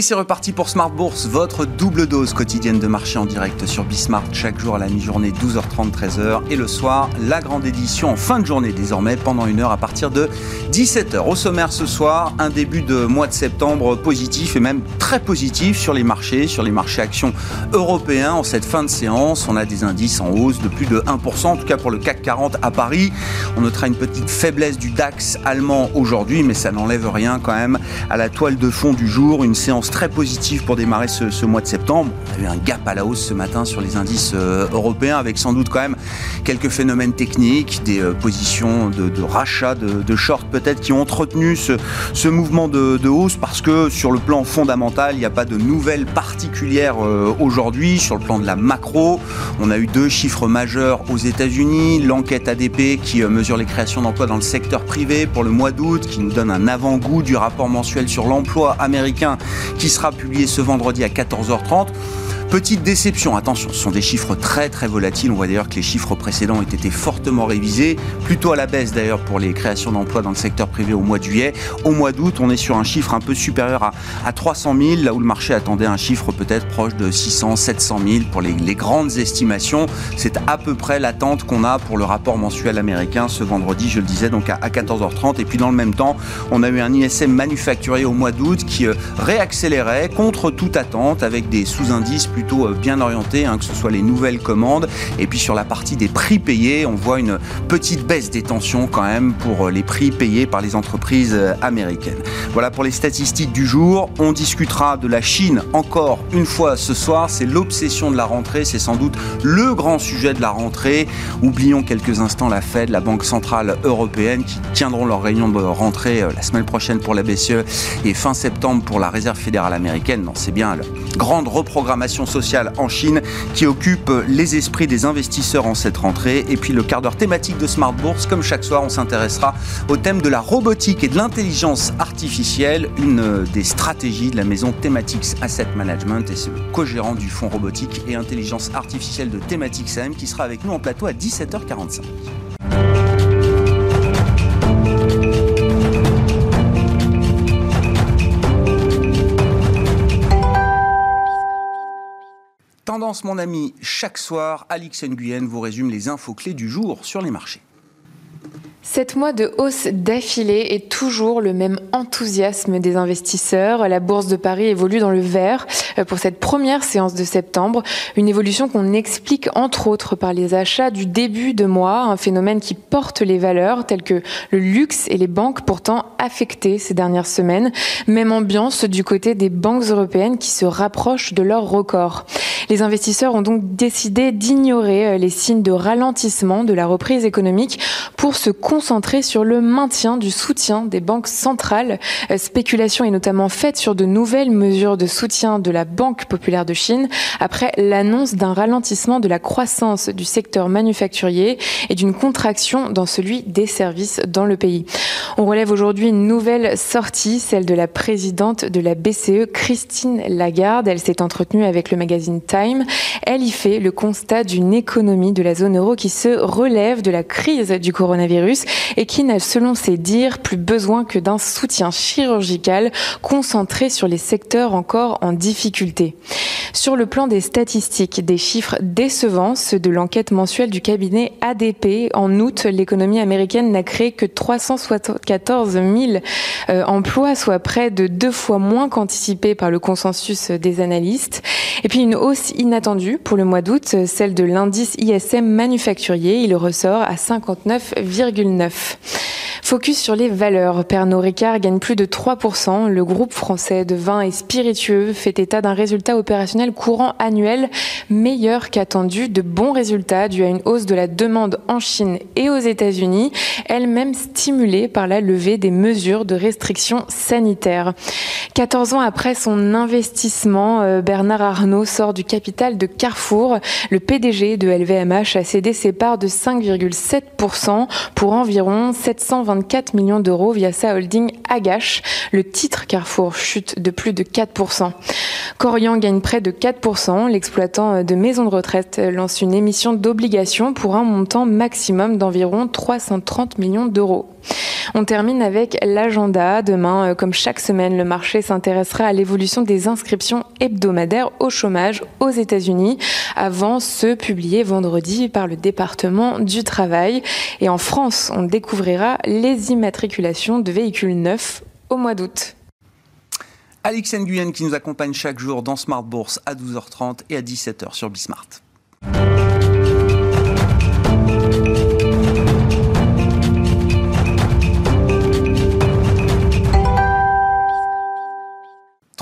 Et c'est reparti pour Smart Bourse, votre double dose quotidienne de marché en direct sur Bismart chaque jour à la mi-journée 12h30 13h et le soir la grande édition en fin de journée désormais pendant une heure à partir de 17h. Au sommaire ce soir, un début de mois de septembre positif et même très positif sur les marchés, sur les marchés actions européens en cette fin de séance. On a des indices en hausse de plus de 1%, en tout cas pour le CAC 40 à Paris. On notera une petite faiblesse du DAX allemand aujourd'hui, mais ça n'enlève rien quand même à la toile de fond du jour, une séance très positive pour démarrer ce, mois de septembre. On a eu un gap à la hausse ce matin sur les indices euh, européens avec sans doute quand même quelques phénomènes techniques, des euh, positions de, rachat, de, short peut-être qui ont entretenu ce, mouvement de, hausse parce que sur le plan fondamental, il n'y a pas de nouvelles particulières euh, aujourd'hui. Sur le plan de la macro, on a eu deux chiffres majeurs aux États-Unis. L'enquête ADP qui mesure les créations d'emplois dans le secteur privé pour le mois d'août, qui nous donne un avant-goût du rapport mensuel sur l'emploi américain qui sera publié ce vendredi à 14h30. Petite déception, attention, ce sont des chiffres très très volatiles. On voit d'ailleurs que les chiffres précédents ont été fortement révisés, plutôt à la baisse d'ailleurs pour les créations d'emplois dans le secteur privé au mois de juillet. Au mois d'août, on est sur un chiffre un peu supérieur à, à 300 000, là où le marché attendait un chiffre peut-être proche de 600, 700 000 pour les, les grandes estimations. C'est à peu près l'attente qu'on a pour le rapport mensuel américain ce vendredi, je le disais, donc à, 14h30. Et puis dans le même temps, on a eu un ISM manufacturier au mois d'août qui euh, réaccélérait contre toute attente avec des sous-indices plutôt euh, bien orienté, hein, que ce soit les nouvelles commandes. Et puis sur la partie des prix payés, on voit une petite baisse des tensions quand même pour euh, les prix payés par les entreprises euh, américaines. Voilà pour les statistiques du jour. On discutera de la Chine encore une fois ce soir. C'est l'obsession de la rentrée. C'est sans doute le grand sujet de la rentrée. Oublions quelques instants la Fed, la Banque Centrale Européenne, qui tiendront leur réunion de rentrée la semaine prochaine pour la BCE et fin septembre pour la Réserve fédérale américaine. Non, c'est bien la grande reprogrammation sociale en Chine qui occupe les esprits des investisseurs en cette rentrée. Et puis le quart d'heure thématique de Smart Bourse, comme chaque soir, on s'intéressera au thème de la robotique et de l'intelligence artificielle, une des stratégies de la maison Thematics Asset Management. Et c'est le co-gérant du fonds robotique et intelligence artificielle de Thematics AM qui sera avec nous en plateau à 17h45. Tendance, mon ami, chaque soir, Alix Nguyen vous résume les infos clés du jour sur les marchés. Sept mois de hausse d'affilée et toujours le même enthousiasme des investisseurs. La bourse de Paris évolue dans le vert euh, pour cette première séance de septembre. Une évolution qu'on explique entre autres par les achats du début de mois, un phénomène qui porte les valeurs telles que le luxe et les banques pourtant affectées ces dernières semaines. Même ambiance du côté des banques européennes qui se rapprochent de leur record. Les investisseurs ont donc décidé d'ignorer euh, les signes de ralentissement de la reprise économique pour se concentrer sur le maintien du soutien des banques centrales. Euh, spéculation est notamment faite sur de nouvelles mesures de soutien de la Banque populaire de Chine après l'annonce d'un ralentissement de la croissance du secteur manufacturier et d'une contraction dans celui des services dans le pays. On relève aujourd'hui une nouvelle sortie, celle de la présidente de la BCE, Christine Lagarde. Elle s'est entretenue avec le magazine Time. Elle y fait le constat d'une économie de la zone euro qui se relève de la crise du coronavirus et qui n'a, selon ses dires, plus besoin que d'un soutien chirurgical concentré sur les secteurs encore en difficulté. Sur le plan des statistiques, des chiffres décevants, ceux de l'enquête mensuelle du cabinet ADP. En août, l'économie américaine n'a créé que 374 000 euh, emplois, soit près de deux fois moins qu'anticipé par le consensus des analystes. Et puis une hausse inattendue pour le mois d'août, celle de l'indice ISM manufacturier. Il ressort à 59,9. Focus sur les valeurs. Pernod Ricard gagne plus de 3%. Le groupe français de vins et spiritueux fait état d'un résultat opérationnel courant annuel meilleur qu'attendu. De bons résultats dus à une hausse de la demande en Chine et aux États-Unis, elle-même stimulée par la levée des mesures de restriction sanitaire. 14 ans après son investissement, euh, Bernard Arnault sort du capital de Carrefour. Le PDG de LVMH a cédé ses parts de 5,7% pour environ 720 54 millions d'euros via sa holding Agache. Le titre Carrefour chute de plus de 4%. Corian gagne près de 4%. L'exploitant de maisons de retraite lance une émission d'obligations pour un montant maximum d'environ 330 millions d'euros. On termine avec l'agenda. Demain, euh, comme chaque semaine, le marché s'intéressera à l'évolution des inscriptions hebdomadaires au chômage aux États-Unis avant ceux publiés vendredi par le département du travail. Et en France, on découvrira les immatriculations de véhicules neufs au mois d'août. Alex Nguyen qui nous accompagne chaque jour dans Smart Bourse à 12h30 et à 17h sur Bismart.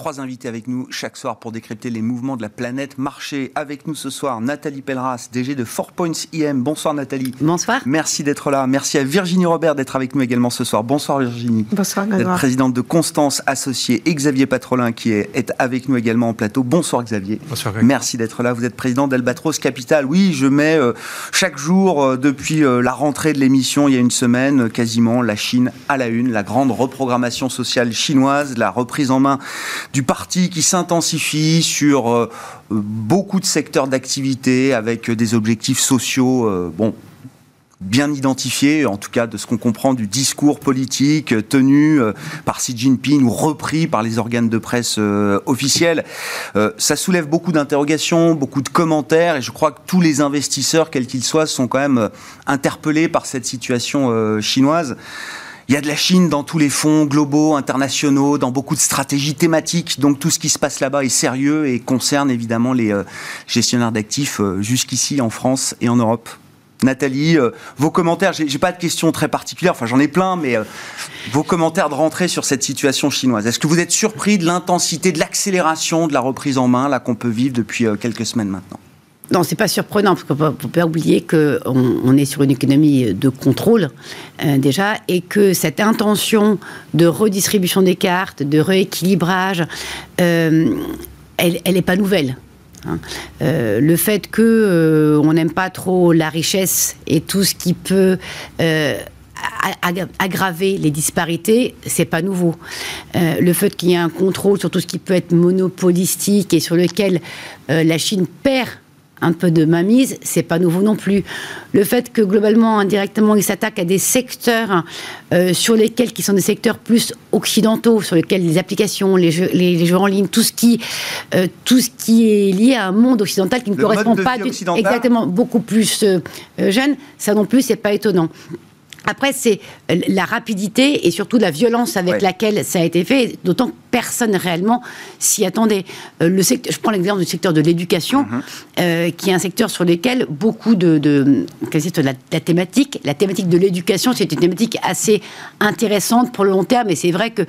Trois invités avec nous chaque soir pour décrypter les mouvements de la planète marché. Avec nous ce soir, Nathalie Pelleras, DG de 4 Points IM. Bonsoir Nathalie. Bonsoir. Merci d'être là. Merci à Virginie Robert d'être avec nous également ce soir. Bonsoir Virginie. Bonsoir D'être présidente de Constance Associée et Xavier Patrolin qui est, est, avec nous également en plateau. Bonsoir Xavier. Bonsoir Merci d'être là. Vous êtes président d'Albatros Capital. Oui, je mets euh, chaque jour euh, depuis euh, la rentrée de l'émission il y a une semaine quasiment la Chine à la une, la grande reprogrammation sociale chinoise, la reprise en main du parti qui s'intensifie sur euh, beaucoup de secteurs d'activité avec des objectifs sociaux, euh, bon, bien identifiés, en tout cas de ce qu'on comprend du discours politique tenu euh, par Xi Jinping ou repris par les organes de presse officiels. ça soulève beaucoup d'interrogations, beaucoup de commentaires, et je crois que tous les investisseurs, quels qu'ils soient, sont quand même interpellés par cette situation chinoise. Il y a de la Chine dans tous les fonds globaux, internationaux, dans beaucoup de stratégies thématiques. Donc tout ce qui se passe là-bas est sérieux et concerne évidemment les euh, gestionnaires d'actifs euh, jusqu'ici en France et en Europe. Nathalie, euh, vos commentaires, j'ai pas de questions très particulières, enfin j'en ai plein, mais vos commentaires de rentrée sur cette situation chinoise. Est-ce que vous êtes surpris de l'intensité, de l'accélération de la reprise en main là qu'on peut vivre depuis quelques semaines maintenant? Non, c'est pas surprenant, parce qu'on ne peut pas oublier qu'on on est sur une économie de contrôle, euh, déjà, et que cette intention de redistribution des cartes, de rééquilibrage, euh, elle n'est pas nouvelle. Hein. Euh, le fait que on n'aime pas trop la richesse et tout ce qui peut aggraver les disparités, c'est pas nouveau. le fait qu'il y ait un contrôle sur tout ce qui peut être monopolistique et sur lequel la Chine perd un peu de mainmise, c'est pas nouveau non plus. Le fait que globalement, indirectement, ils s'attaquent à des secteurs euh, sur lesquels, qui sont des secteurs plus occidentaux, sur lesquels les applications, les jeux, les, jeux en ligne, tout ce qui, euh, tout ce qui est lié à un monde occidental qui ne correspond pas du, exactement beaucoup plus euh, jeune, ça non plus, c'est pas étonnant. Après, c'est la rapidité et surtout la violence avec laquelle ça a été fait, d'autant que personne réellement s'y attendait. Euh, le secteur, je prends l'exemple du secteur de l'éducation, mhm. euh, qui est un secteur sur lequel beaucoup de, de, la, la, thématique, la thématique de l'éducation, c'est une thématique assez intéressante pour le long terme. Et c'est vrai que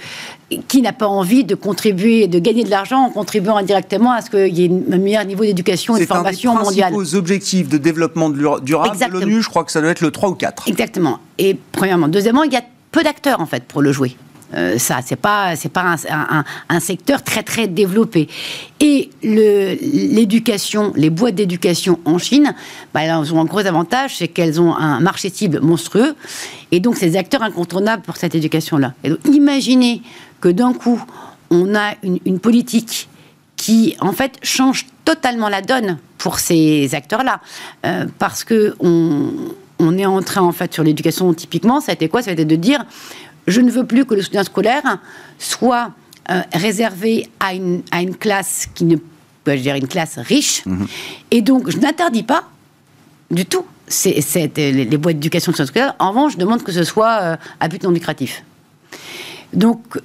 qui n'a pas envie de contribuer, de gagner de l'argent en contribuant indirectement à ce qu'il y ait un meilleur niveau d'éducation et de formation mondiale. C'est un des objectifs de développement durable de l'ONU. Je crois que ça doit être le 3 ou 4. Exactement. Et premièrement. Deuxièmement, il y a peu d'acteurs, en fait, pour le jouer. Euh, ça, c'est pas, c'est pas un, secteur très très développé. Et l'éducation, les boîtes d'éducation en Chine, bah, elles ont un gros avantage, c'est qu'elles ont un marché cible monstrueux, et donc c'est des acteurs incontournables pour cette éducation-là. Et donc, imaginez que d'un coup, on a une, politique qui, en fait, change totalement la donne pour ces acteurs-là, euh, parce que on on est en train, en fait, sur l'éducation, typiquement, ça a été quoi? Ça a été de dire je ne veux plus que le soutien scolaire soit euh, réservé à une, à une classe qui ne je dire une classe riche. Mhm. Et donc, je n'interdis pas du tout c'est, les, les, boîtes d'éducation scolaire. En revanche, je demande que ce soit euh, à but non lucratif. Donc,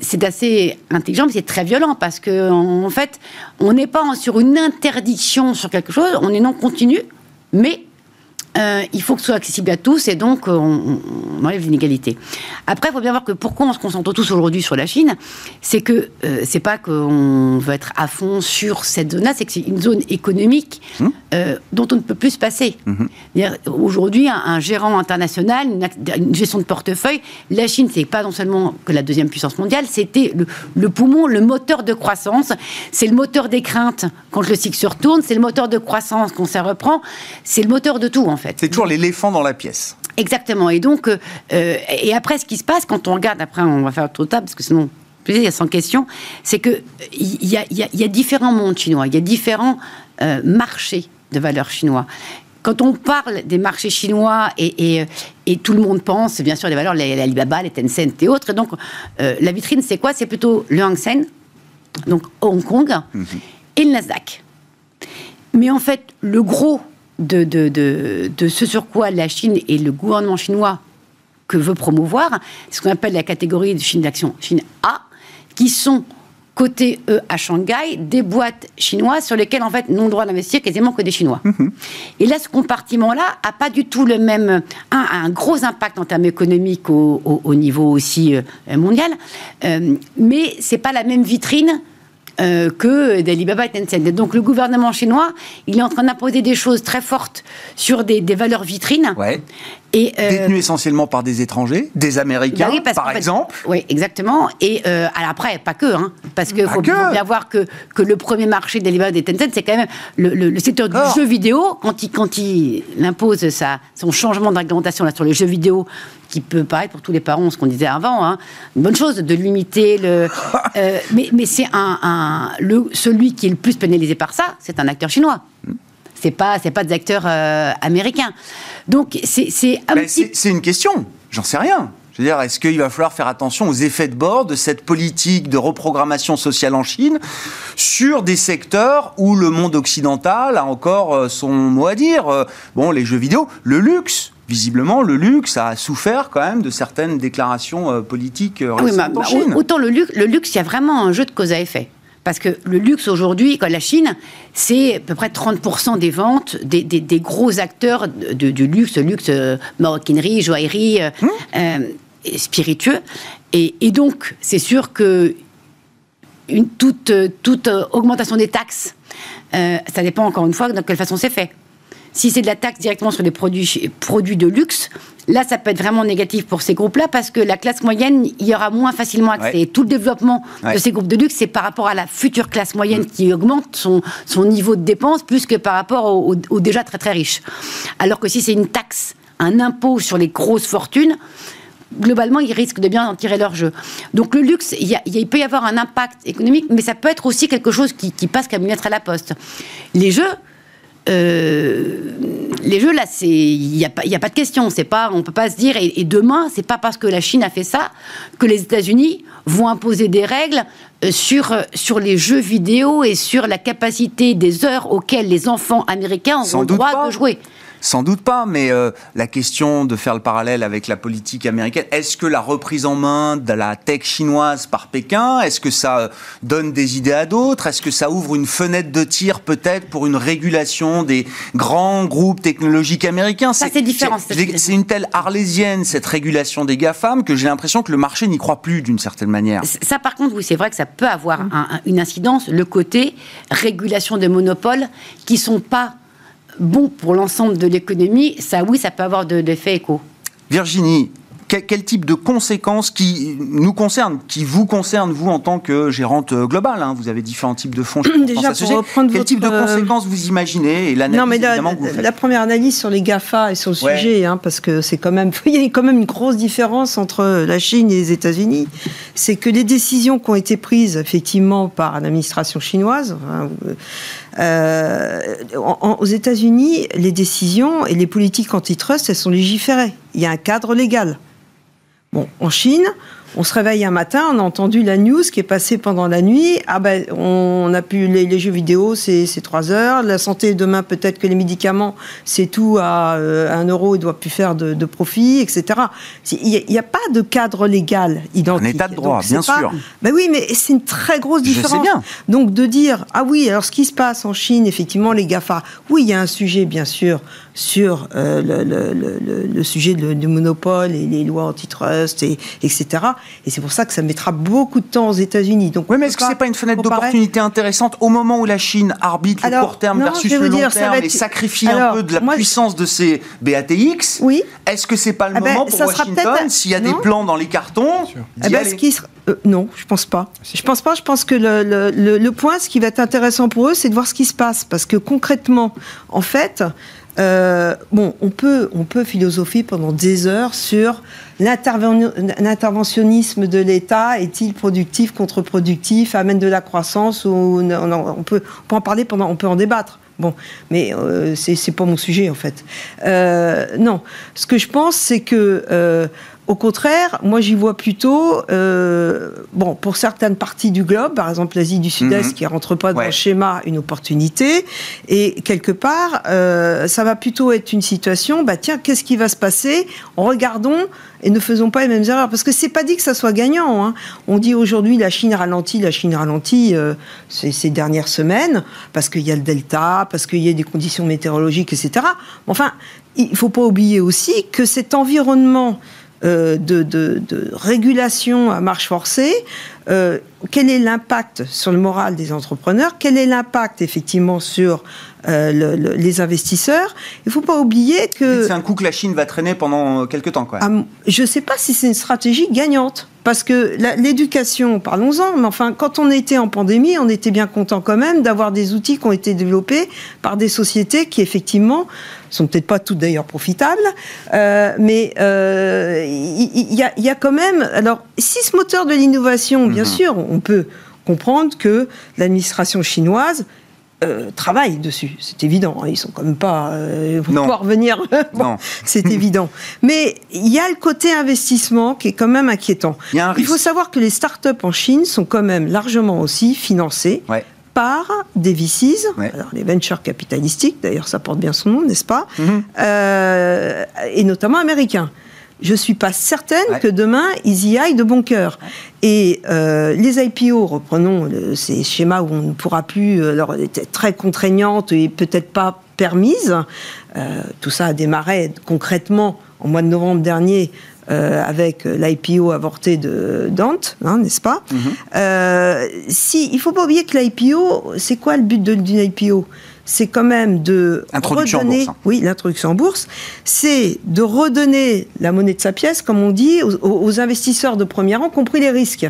c'est assez intelligent, mais c'est très violent parce que, en, fait, on n'est pas sur une interdiction sur quelque chose, on est non continu, mais euh, il faut que ce soit accessible à tous et donc euh, on, enlève l'inégalité. Après, il faut bien voir que pourquoi on se concentre tous aujourd'hui sur la Chine, c'est que euh, c'est pas qu'on veut être à fond sur cette zone-là, c'est que c'est une zone économique hum. dont on ne peut plus se passer. Hum. Aujourd'hui, un, gérant international, une, gestion de portefeuille, la Chine, c'est pas non seulement que la deuxième puissance mondiale, c'était le, le, poumon, le moteur de croissance, c'est le moteur des craintes quand le cycle se retourne, c'est le moteur de croissance quand ça reprend, c'est le moteur de tout en fait. C'est toujours l'éléphant dans la pièce. Exactement. Et donc, euh, euh, et après, ce qui se passe quand on regarde, après, on va faire tout table parce que sinon, il y a 100 questions, c'est que il y a, y, a, y a, différents mondes chinois, il y a différents euh, marchés de valeurs chinois. Quand on parle des marchés chinois et, et, et tout le monde pense, bien sûr, les valeurs, les, les Alibaba, les Tencent et autres. Et donc, euh, la vitrine, c'est quoi? C'est plutôt le Hang Seng, donc Hong Kong, mm -hmm. et le Nasdaq. Mais en fait, le gros de, de, de, de, ce sur quoi la Chine et le gouvernement chinois que veut promouvoir, ce qu'on appelle la catégorie de Chine d'action, Chine A, qui sont côté eux à Shanghai, des boîtes chinoises sur lesquelles en fait n'ont droit d'investir quasiment que des Chinois. Mm -hmm. Et là, ce compartiment-là a pas du tout le même, un, un gros impact en termes économiques au, au, au niveau aussi euh, mondial, euh, mais c'est pas la même vitrine euh, que d'Alibaba et Tencent. Et donc le gouvernement chinois, il est en train d'imposer des choses très fortes sur des, des valeurs vitrines. Ouais. Et, euh, Détenus essentiellement par des étrangers, des Américains, bah oui, par fait, exemple. Oui, exactement. Et euh, après, pas que, hein, parce qu'il faut, faut, bien voir que, que le premier marché d'Alibaba et Tencent, c'est quand même le, le, le secteur du jeu vidéo. Quand il, quand il impose sa, son changement de réglementation là, sur les jeux vidéo, qui peut paraître pour tous les parents ce qu'on disait avant, hein, une bonne chose de limiter le. euh, mais mais c'est un, un, le, celui qui est le plus pénalisé par ça, c'est un acteur chinois. C'est pas c'est pas des acteurs euh, américains. Donc c'est c'est petit... c'est une question. J'en sais rien. Je veux dire, est-ce qu'il va falloir faire attention aux effets de bord de cette politique de reprogrammation sociale en Chine sur des secteurs où le monde occidental a encore euh, son mot à dire Bon, les jeux vidéo, le luxe, visiblement, le luxe a souffert quand même de certaines déclarations euh, politiques euh, oui, bah, en Chine. Autant le luxe, le luxe, il y a vraiment un jeu de cause à effet. Parce que le luxe aujourd'hui, comme la Chine, c'est à peu près 30% des ventes des, des, des, gros acteurs de, du luxe, luxe, euh, maroquinerie, joaillerie, mmh. euh, spiritueux. Et, et donc, c'est sûr que une, toute, toute augmentation des taxes, euh, ça dépend encore une fois de quelle façon c'est fait. Si c'est de la taxe directement sur les produits, produits de luxe, là, ça peut être vraiment négatif pour ces groupes-là parce que la classe moyenne, y aura moins facilement accès. Ouais. Tout le développement ouais. de ces groupes de luxe, c'est par rapport à la future classe moyenne mmh. qui augmente son, son, niveau de dépenses plus que par rapport aux, aux, aux déjà très très riches. Alors que si c'est une taxe, un impôt sur les grosses fortunes, globalement, ils risquent de bien en tirer leur jeu. Donc le luxe, il, y a, il peut y avoir un impact économique, mais ça peut être aussi quelque chose qui, qui passe comme une lettre à la poste. Les jeux, les jeux là, c'est il n'y a a pas de question. C'est pas on peut pas se dire et, et demain c'est pas parce que la Chine a fait ça que les États-Unis vont imposer des règles euh, sur sur les jeux vidéo et sur la capacité des heures auxquelles les enfants américains ont le droit pas. de jouer. Sans doute pas, mais euh, la question de faire le parallèle avec la politique américaine, est-ce que la reprise en main de la tech chinoise par Pékin, est-ce que ça euh, donne des idées à d'autres? Est-ce que ça ouvre une fenêtre de tir peut-être pour une régulation des grands groupes technologiques américains? Ça, c'est différent. C'est une telle arlésienne, cette régulation des GAFAM, que j'ai l'impression que le marché n'y croit plus d'une certaine manière. Ça, par contre, oui, c'est vrai que ça peut avoir mmh. un, une incidence, le côté régulation des monopoles qui sont pas bon pour l'ensemble de l'économie, ça oui, ça peut avoir de l'effet écho. Virginie, quel, quel, type de conséquences qui nous concernent, qui vous concernent, vous, en tant que gérante globale hein, Vous avez différents types de fonds. Déjà, pour reprendre Quel votre... type de conséquences vous imaginez et l'analyse Non, mais la, la, première analyse sur les GAFA et sur le ouais. sujet, hein, parce que c'est quand même... Il y a quand même une grosse différence entre la Chine et les États-Unis. C'est que les décisions qui ont été prises, effectivement, par l'administration chinoise... Hein, euh, en, aux États-Unis, les décisions et les politiques antitrust, elles sont légiférées. Il y a un cadre légal. Bon, en Chine, on se réveille un matin, on a entendu la news qui est passée pendant la nuit. Ah ben, on a pu les, les jeux vidéo, c'est trois heures. La santé demain, peut-être que les médicaments, c'est tout à euh, un euro, il doit plus faire de, de profit, etc. Il n'y a, a, pas de cadre légal identique. Un état de droit, Donc, bien pas, sûr. Ben oui, mais c'est une très grosse différence. Je sais bien. Donc de dire ah oui, alors ce qui se passe en Chine, effectivement, les Gafa, oui, il y a un sujet, bien sûr, sur euh, le, le, le, le, sujet du monopole et les lois antitrust, et, etc. Et c'est pour ça que ça mettra beaucoup de temps aux États-Unis. Donc, oui, mais est-ce que c'est pas une fenêtre d'opportunité intéressante au moment où la Chine arbitre alors, le court terme non, versus le long dire, terme être... et sacrifie alors, un peu de la moi, puissance je... de ces BATX Oui. Est-ce que c'est pas le ah moment ben, pour Washington, s'il y a non. des plans dans les cartons eh ben, ce, qui sera, non, je pense pas. Je pense pas. Je pense que le, le, le, point, ce qui va être intéressant pour eux, c'est de voir ce qui se passe, parce que concrètement, en fait, euh, bon, on peut, on peut philosopher pendant des heures sur l'interventionnisme de l'État est-il productif, contre-productif, amène de la croissance ou on, peut, en parler pendant, on peut en débattre. Bon, mais euh, c'est pas mon sujet en fait. Euh, non, ce que je pense, c'est que euh, au contraire, moi j'y vois plutôt, euh, bon, pour certaines parties du globe, par exemple l'Asie du Sud-Est, mhm. qui ne rentre pas dans le schéma, une opportunité. Et quelque part, euh, ça va plutôt être une situation, bah tiens, qu'est-ce qui va se passer? Regardons et ne faisons pas les mêmes erreurs. Parce que c'est pas dit que ça soit gagnant. Hein. On dit aujourd'hui la Chine ralentit, la Chine ralentit euh, ces, dernières semaines, parce qu'il y a le delta, parce qu'il y a des conditions météorologiques, etc. Enfin, il faut pas oublier aussi que cet environnement euh, de, régulation à marche forcée, euh, quel est l'impact sur le moral des entrepreneurs, quel est l'impact effectivement sur euh, les investisseurs? Il ne faut pas oublier que... C'est un coup que la Chine va traîner pendant quelques temps. Quoi. Ah, je ne sais pas si c'est une stratégie gagnante. Parce que l'éducation, parlons-en, mais enfin, quand on était en pandémie, on était bien content quand même d'avoir des outils qui ont été développés par des sociétés qui, effectivement, sont peut-être pas toutes d'ailleurs profitables, euh, mais il euh, y, y, a quand même. Alors, si ce moteur de l'innovation, bien mhm. sûr, on peut comprendre que l'administration chinoise euh, travaillent dessus, c'est évident. Hein, ils sont quand même pas euh, pouvoir revenir. c'est évident. Mais il y a le côté investissement qui est quand même inquiétant. Il, faut savoir que les startups en Chine sont quand même largement aussi financées. par des VCs, alors les ventures capitalistiques, d'ailleurs ça porte bien son nom, n'est-ce pas? Mhm. euh, Et notamment américains je ne suis pas certaine que demain, ils y aillent de bon cœur. Et euh, les IPO, reprenons ces schémas où on ne pourra plus, euh, alors très contraignantes et peut-être pas permises. Euh, tout ça a démarré concrètement en mois de novembre dernier avec l'IPO avorté de Dante, hein, n'est-ce pas? Mhm. Si, il faut pas oublier que l'IPO, c'est quoi le but d'une IPO c'est quand même de redonner, oui, l'introduction en bourse, c'est de redonner la monnaie de sa pièce, comme on dit, aux, investisseurs de premier rang, compris les risques.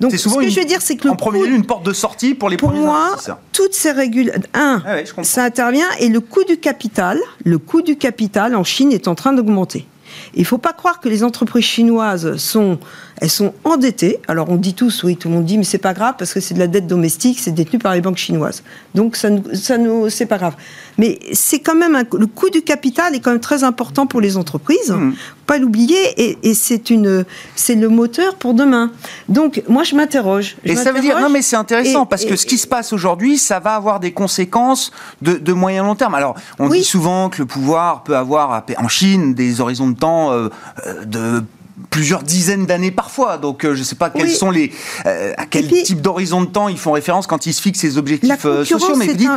Donc, ce que je veux dire, c'est que le en premier lieu, une porte de sortie pour les pour premiers moi, toutes ces régules, un, ah ça intervient et le coût du capital, le coût du capital en Chine est en train d'augmenter. Il ne faut pas croire que les entreprises chinoises sont, elles sont endettées. Alors on dit tous, oui, tout le monde dit, mais c'est pas grave parce que c'est de la dette domestique, c'est détenu par les banques chinoises. Donc ça, ça nous, c'est pas grave. Mais c'est quand même le coût du capital est quand même très important pour les entreprises. Mmh. Pas l'oublier et, c'est une, c'est le moteur pour demain. Donc moi je m'interroge. Et ça veut dire non mais c'est intéressant parce que ce qui se passe aujourd'hui, ça va avoir des conséquences de, de moyen long terme. Alors on dit souvent que le pouvoir peut avoir en Chine des horizons de temps euh, euh, de plusieurs dizaines d'années parfois. Donc, euh, je ne sais pas quels sont les, à quel type d'horizon de temps ils font référence quand ils se fixent ces objectifs sociaux. Mais vous dites,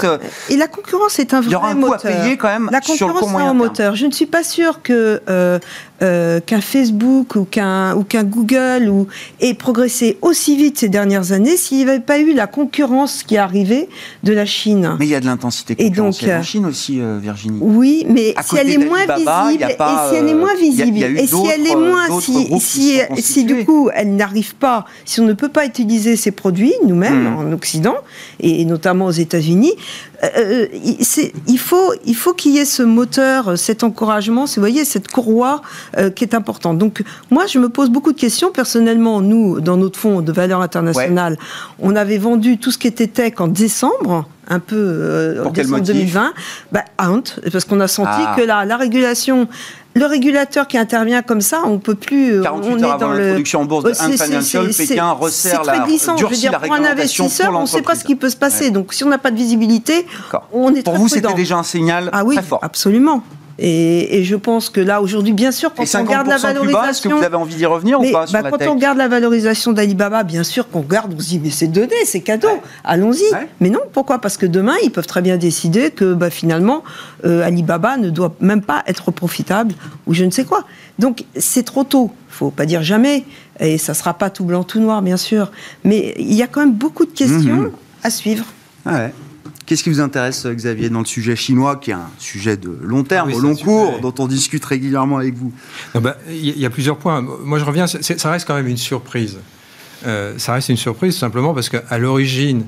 et la concurrence est un vrai moteur. Il y aura un coût à payer quand même la sur le court moyen moteur. Je ne suis pas sûr que euh, qu'un Facebook ou qu'un ou qu'un Google ou ait progressé aussi vite ces dernières années s'il n'y avait pas eu la concurrence qui est arrivée de la Chine. Mais il y a de l'intensité concurrentielle donc, en Chine aussi, euh, Virginie. Oui, mais si elle, est moins visible, et si elle est moins visible, et si elle est moins, si, si, du coup elle n'arrive pas, si on ne peut pas utiliser ces produits nous-mêmes hmm. en Occident et notamment aux États-Unis, euh, il faut il faut qu'il y ait ce moteur, cet encouragement, vous voyez cette courroie euh, qui est importante. Donc moi je me pose beaucoup de questions personnellement. Nous dans notre fonds de valeur internationale, on avait vendu tout ce qui était tech en décembre un peu euh, en décembre 2020, bah, parce qu'on a senti ah. que la, la régulation le régulateur qui intervient comme ça, on peut plus. 48 on heures est dans l'introduction en bourse de Financial, Pékin resserre la, glissant. Je veux dire, pour un investisseur, on ne sait pas ce qui peut se passer. Donc, si on n'a pas de visibilité, on est Pour vous, c'était déjà un signal ah oui, très fort. Absolument. Et, je pense que là, aujourd'hui, bien sûr, quand on regarde la valorisation. Est-ce que vous avez envie d'y revenir ou pas sur bah, Quand on regarde la valorisation d'Alibaba, bien sûr qu'on regarde, on se dit, mais c'est donné, c'est cadeau, allons-y. Mais non, pourquoi? Parce que demain, ils peuvent très bien décider que bah, finalement, euh, Alibaba ne doit même pas être profitable ou je ne sais quoi. Donc, c'est trop tôt. Il faut pas dire jamais. Et ça sera pas tout blanc, tout noir, bien sûr. Mais il y a quand même beaucoup de questions mhm. à suivre. ouais. Qu'est-ce qui vous intéresse, Xavier, dans le sujet chinois, qui est un sujet de long terme, au long cours, dont on discute régulièrement avec vous? Bah, Il y, a plusieurs points. Moi, je reviens, ça reste quand même une surprise. ça reste une surprise simplement parce qu'à l'origine,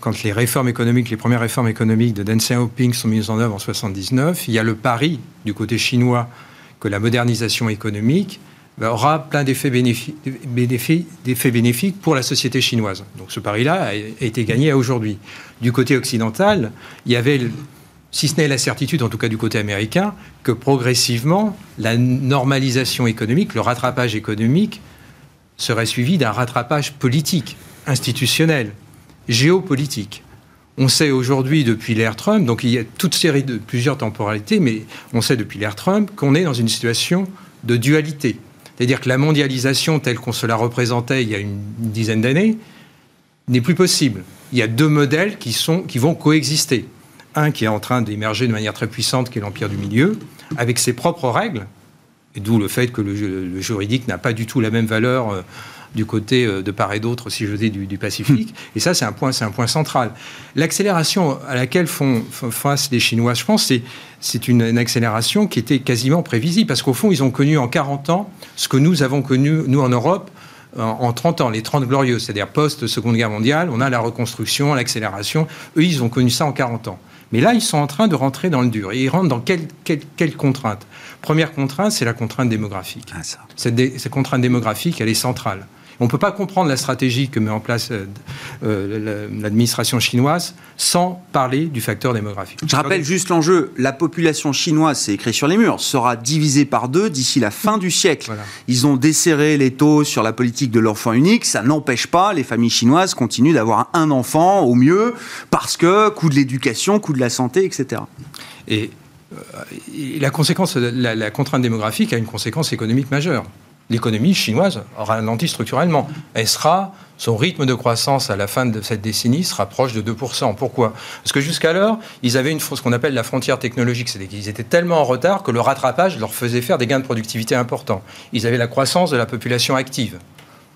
quand les réformes économiques, les premières réformes économiques de Deng Xiaoping sont mises en œuvre en 79, il y a le pari du côté chinois que la modernisation économique aura plein d'effets bénéfiques, pour la société chinoise. Donc ce pari-là a été gagné à aujourd'hui. Du côté occidental, il y avait, si ce n'est la certitude, en tout cas du côté américain, que progressivement, la normalisation économique, le rattrapage économique, serait suivi d'un rattrapage politique, institutionnel, géopolitique. On sait aujourd'hui, depuis l'ère Trump, donc il y a toute série de plusieurs temporalités, mais on sait depuis l'ère Trump qu'on est dans une situation de dualité. C'est-à-dire que la mondialisation telle qu'on se la représentait il y a une dizaine d'années n'est plus possible. Il y a deux modèles qui, vont coexister. Un qui est en train d'émerger de manière très puissante, qui est l'Empire du Milieu, avec ses propres règles, et d'où le fait que le, juridique n'a pas du tout la même valeur euh, du côté euh, de part et d'autre, si je dis, du, Pacifique. Hmm. Et ça, c'est un point, c'est un point central. L'accélération à laquelle font, face les Chinois, je pense, c'est c'est une, accélération qui était quasiment prévisible, parce qu'au fond, ils ont connu en 40 ans ce que nous avons connu, nous, en Europe, en, 30 ans, les 30 glorieux, c'est-à-dire post-Seconde Guerre mondiale, on a la reconstruction, l'accélération. Eux, ils ont connu ça en 40 ans. Mais là, ils sont en train de rentrer dans le dur. Et ils rentrent dans quelles quelle, contraintes Première contrainte, c'est la contrainte démographique. Ah, cette, cette contrainte démographique, elle est centrale. On ne peut pas comprendre la stratégie que met en place euh, euh, l'administration chinoise sans parler du facteur démographique. Je rappelle juste l'enjeu. La population chinoise, c'est écrit sur les murs, sera divisée par deux d'ici la fin du siècle. Ils ont desserré les taux sur la politique de l'enfant unique. Ça n'empêche pas les familles chinoises continuent d'avoir un enfant au mieux parce que coût de l'éducation, coût de la santé, etc. Et euh, la conséquence, la, contrainte démographique a une conséquence économique majeure l'économie chinoise ralentit structurellement. Elle sera, son rythme de croissance à la fin de cette décennie sera proche de 2%. Pourquoi? Parce que jusqu'alors, ils avaient une, ce qu'on appelle la frontière technologique, c'est-à-dire qu'ils étaient tellement en retard que le rattrapage leur faisait faire des gains de productivité importants. Ils avaient la croissance de la population active.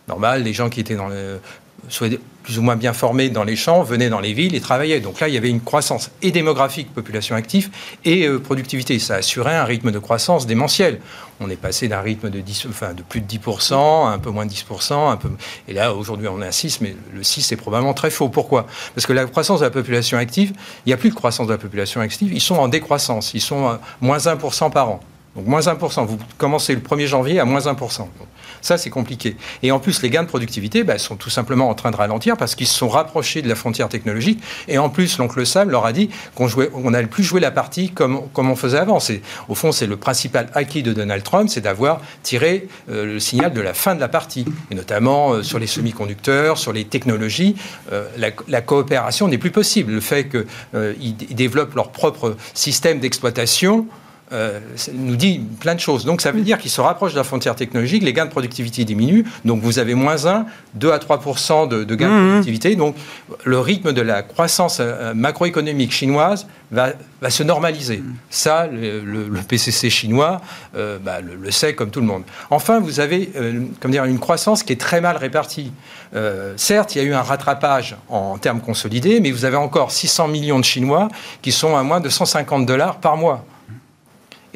Normal, les gens qui étaient dans le, soit plus ou moins bien formés dans les champs, venaient dans les villes et travaillaient. Donc là, il y avait une croissance et démographique, population active, et euh, productivité. Ça assurait un rythme de croissance démentiel. On est passé d'un rythme de, 10, enfin, de plus de 10%, un peu moins de 10%, un peu... et là, aujourd'hui, on est à 6, mais le 6, c'est probablement très faux. Pourquoi? Parce que la croissance de la population active, il n'y a plus de croissance de la population active, ils sont en décroissance, ils sont à moins 1% par an. Donc moins 1%. Vous commencez le 1er janvier à moins 1%. Ça, c'est compliqué. Et en plus, les gains de productivité bah, sont tout simplement en train de ralentir parce qu'ils se sont rapprochés de la frontière technologique. Et en plus, l'oncle Sam leur a dit qu'on on n'allait plus jouer la partie comme, comme on faisait avant. Au fond, c'est le principal acquis de Donald Trump, c'est d'avoir tiré euh, le signal de la fin de la partie. Et notamment euh, sur les semi-conducteurs, sur les technologies, euh, la, coopération n'est plus possible. Le fait qu'ils développent leur propre système d'exploitation, euh, nous dit plein de choses. Donc ça veut dire qu'il se rapproche de la frontière technologique, les gains de productivité diminuent, donc vous avez moins 1, 2 à 3 de, de gains de mmh. productivité. Donc le rythme de la croissance euh, macroéconomique chinoise va, va se normaliser. Mmh. Ça, le, PCC chinois euh, bah, le, sait comme tout le monde. Enfin, vous avez comme dire, une croissance qui est très mal répartie. certes, il y a eu un rattrapage en termes consolidés, mais vous avez encore 600 millions de Chinois qui sont à moins de 150 dollars par mois.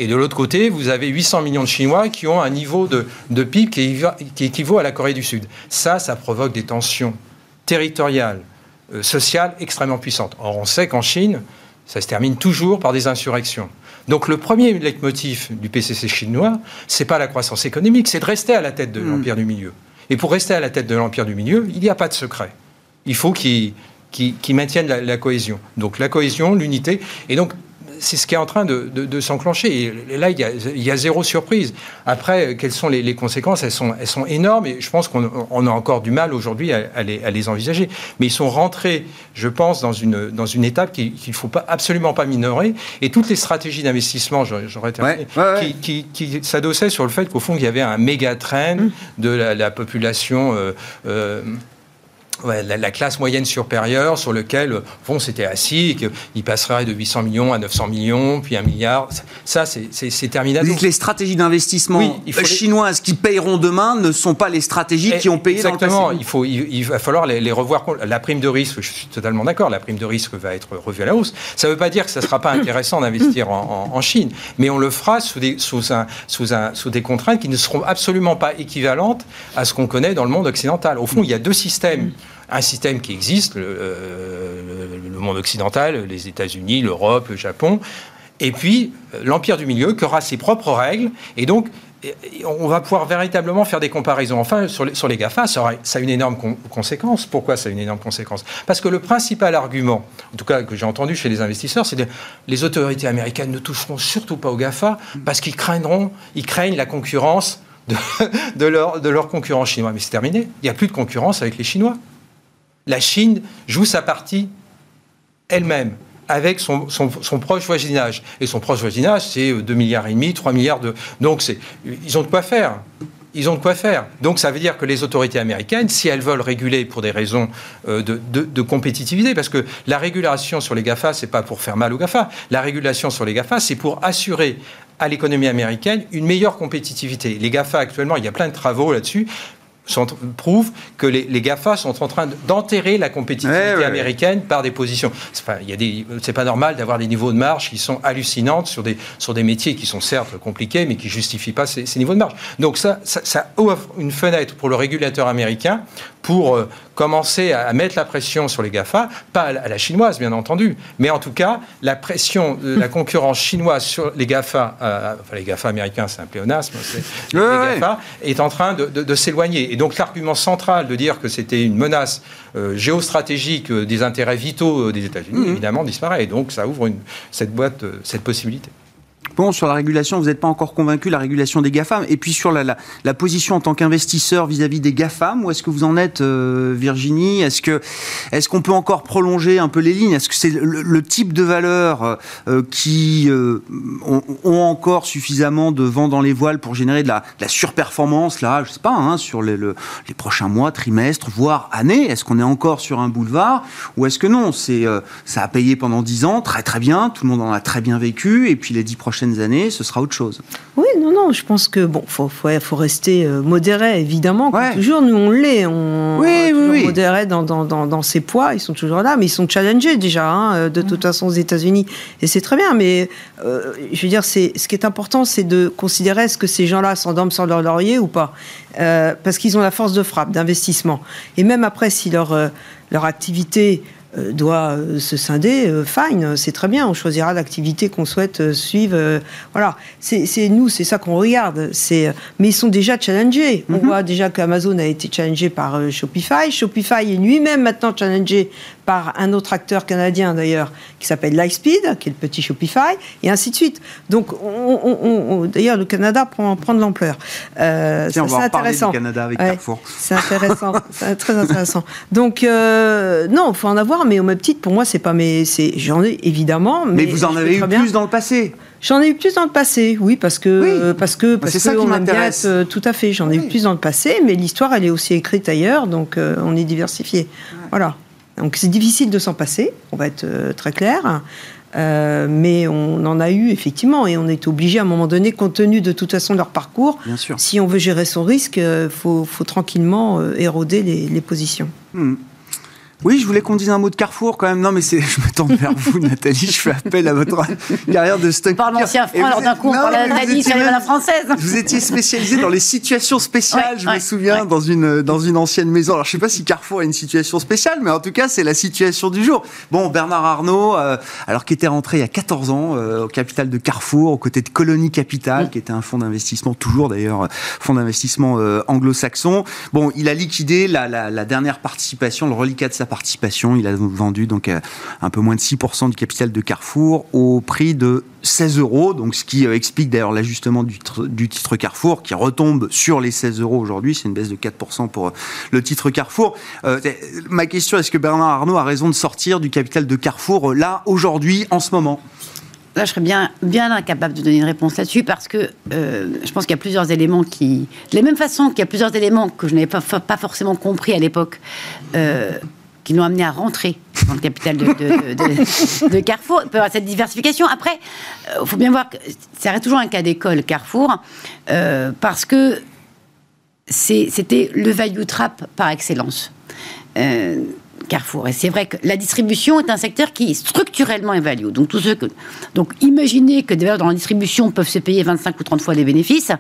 Et de l'autre côté, vous avez 800 millions de Chinois qui ont un niveau de, PIB qui, équivaut à la Corée du Sud. Ça, ça provoque des tensions territoriales, euh, sociales extrêmement puissantes. Or, on sait qu'en Chine, ça se termine toujours par des insurrections. Donc le premier leitmotiv du PCC chinois, c'est pas la croissance économique, c'est de rester à la tête de hmm. l'empire du milieu. Et pour rester à la tête de l'empire du milieu, il n'y a pas de secret. Il faut qu'ils maintiennent la, la, cohésion. Donc la cohésion, l'unité. Et donc c'est ce qui est en train de, s'enclencher. Et là, il y, a, zéro surprise. Après, quelles sont les, conséquences? Elles sont, elles sont énormes et je pense qu'on a encore du mal aujourd'hui à, les, envisager. Mais ils sont rentrés, je pense, dans une, dans une étape qu'il ne faut pas, absolument pas minorer. Et toutes les stratégies d'investissement, j'aurais terminé, qui, qui, s'adossaient sur le fait qu'au fond, il y avait un méga train mmh. de la, population. Euh, euh, la, classe moyenne supérieure sur lequel bon, c'était assis et qu'il passerait de 800 millions à 900 millions, puis un milliard. Ça, c'est terminé. Donc les stratégies d'investissement chinoises qui payeront demain ne sont pas les stratégies qui ont payé Exactement. Dans le il, faut, il, va falloir les, revoir. La prime de risque, je suis totalement d'accord, la prime de risque va être revue à la hausse. Ça ne veut pas dire que ce ne sera pas intéressant d'investir en, Chine, mais on le fera sous des, sous, un, sous, un, sous des contraintes qui ne seront absolument pas équivalentes à ce qu'on connaît dans le monde occidental. Au fond, il y a deux systèmes un système qui existe, euh, le, monde occidental, les États-Unis, l'Europe, le Japon, et puis euh, l'Empire du Milieu qui aura ses propres règles. Et donc, on va pouvoir véritablement faire des comparaisons. Enfin, sur les, GAFA, ça, a une énorme conséquence. Pourquoi ça a une énorme conséquence? Parce que le principal argument, en tout cas que j'ai entendu chez les investisseurs, c'est que les autorités américaines ne toucheront surtout pas aux GAFA parce qu'ils craindront, ils craignent la concurrence de, de, leur, leurs concurrents chinois. Mais c'est terminé. Il n'y a plus de concurrence avec les Chinois la Chine joue sa partie elle-même avec son, proche voisinage. Et son proche voisinage, c'est 2 milliards et demi, 3 milliards de... Donc, ils ont de quoi faire. Ils ont de quoi faire. Donc, ça veut dire que les autorités américaines, si elles veulent réguler pour des raisons euh, de, compétitivité, parce que la régulation sur les GAFA, c'est pas pour faire mal aux GAFA. La régulation sur les GAFA, c'est pour assurer à l'économie américaine une meilleure compétitivité. Les GAFA, actuellement, il y a plein de travaux là-dessus prouve que les, GAFA sont en train d'enterrer la compétitivité américaine par des positions. C'est pas normal d'avoir des niveaux de marge qui sont hallucinantes sur des, sur des métiers qui sont certes compliqués, mais qui justifient pas ces, niveaux de marge. Donc ça, ça, offre une fenêtre pour le régulateur américain pour euh, commencer à, mettre la pression sur les GAFA, pas à la, chinoise bien entendu, mais en tout cas la pression de la concurrence chinoise sur les GAFA, euh, enfin les GAFA américains c'est un pléonasme, les GAFA, est en train de, de s'éloigner. Et donc l'argument central de dire que c'était une menace euh, géostratégique des intérêts vitaux des États-Unis, mmh. évidemment, disparaît. Et donc ça ouvre une, cette boîte, cette possibilité. Sur la régulation, vous n'êtes pas encore convaincu, la régulation des GAFAM. Et puis sur la, position en tant qu'investisseur vis-à-vis des GAFAM, où est-ce que vous en êtes, euh, Virginie? Est-ce que est-ce qu'on peut encore prolonger un peu les lignes? Est-ce que c'est le, type de valeurs euh, qui euh, ont, encore suffisamment de vent dans les voiles pour générer de la, surperformance, là, je sais pas, hein, sur les, les, prochains mois, trimestres, voire années? Est-ce qu'on est encore sur un boulevard? Ou est-ce que non? C'est Ça a payé pendant 10 ans, très très bien, tout le monde en a très bien vécu, et puis les 10 prochaines années, ce sera autre chose. Oui, non, non, je pense que bon, faut, faut, rester euh, modéré, évidemment. Toujours, nous on l'est, on oui, est oui, modéré dans, dans, dans, ses poids. Ils sont toujours là, mais ils sont challengés déjà, hein, euh, de toute façon aux États-Unis, et c'est très bien. Mais euh, je veux dire, c'est ce qui est important, c'est de considérer est-ce que ces gens-là s'endorment sur leur laurier ou pas, parce qu'ils ont la force de frappe, d'investissement. Et même après, si leur leur activité doit euh, se scinder, euh, fine, c'est très bien, on choisira l'activité qu'on souhaite suivre. voilà, c'est nous, c'est ça qu'on regarde. Mais ils sont déjà challengés. On mhm. voit déjà qu'Amazon a été challengé par Shopify. Shopify est lui-même maintenant challengé par un autre acteur canadien d'ailleurs, qui s'appelle Lightspeed, qui est le petit Shopify, et ainsi de suite. Donc, on, d'ailleurs, le Canada prend, prend de l'ampleur. Euh, c'est intéressant. Canada avec Carrefour. C'est intéressant, c'est très intéressant. Donc, euh, non, il faut en avoir, mais au même titre, pour moi, c'est pas mes. J'en ai évidemment. Mais, vous en avez eu plus dans le passé J'en ai eu plus dans le passé, oui, parce que parce que parce que on aime bien euh, tout à fait. J'en ai eu plus dans le passé, mais l'histoire elle est aussi écrite ailleurs, donc euh, on est diversifié. Voilà. Donc c'est difficile de s'en passer, on va être euh, très clair. Euh, mais on en a eu effectivement et on est obligé à un moment donné, compte tenu de toute façon de leur parcours, si on veut gérer son risque, il euh, faut, tranquillement éroder les, positions. Hmm. Oui, je voulais qu'on dise un mot de Carrefour quand même. Non, mais c'est, je me tourne vers vous, Nathalie. Je fais appel à votre carrière de stock. Par l'ancien franc, alors d'un coup, on parle de la française. Vous étiez spécialisé dans les situations spéciales, je me souviens, dans, une, dans une ancienne maison. Alors, je sais pas si Carrefour a une situation spéciale, mais en tout cas, c'est la situation du jour. Bon, Bernard Arnault, euh, alors qui était rentré il y a 14 ans euh, au capital de Carrefour, aux côtés de Colonie Capital, qui était un fonds d'investissement, toujours d'ailleurs, fonds d'investissement euh, anglo-saxon. Bon, il a liquidé la, la, la dernière participation, le reliquat de sa participation. Il a vendu donc euh, un peu moins de 6% du capital de Carrefour au prix de 16 euros, donc ce qui euh, explique d'ailleurs l'ajustement du, titre Carrefour qui retombe sur les 16 euros aujourd'hui. C'est une baisse de 4% pour euh, le titre Carrefour. ma question, est-ce que Bernard Arnault a raison de sortir du capital de Carrefour là, aujourd'hui, en ce moment? Là, je serais bien, incapable de donner une réponse là-dessus parce que je pense qu'il y a plusieurs éléments qui. De la même façon qu'il y a plusieurs éléments que je n'avais pas, forcément compris à l'époque, qui l'ont amené à rentrer dans le capital de, Carrefour. Il peut avoir cette diversification. Après, il faut bien voir que ça reste toujours un cas d'école, Carrefour, parce que c'était le value trap par excellence. Carrefour. Et c'est vrai que la distribution est un secteur qui est structurellement. Donc, tout ce que, donc imaginez que des valeurs dans la distribution peuvent se payer 25 ou 30 fois les bénéfices,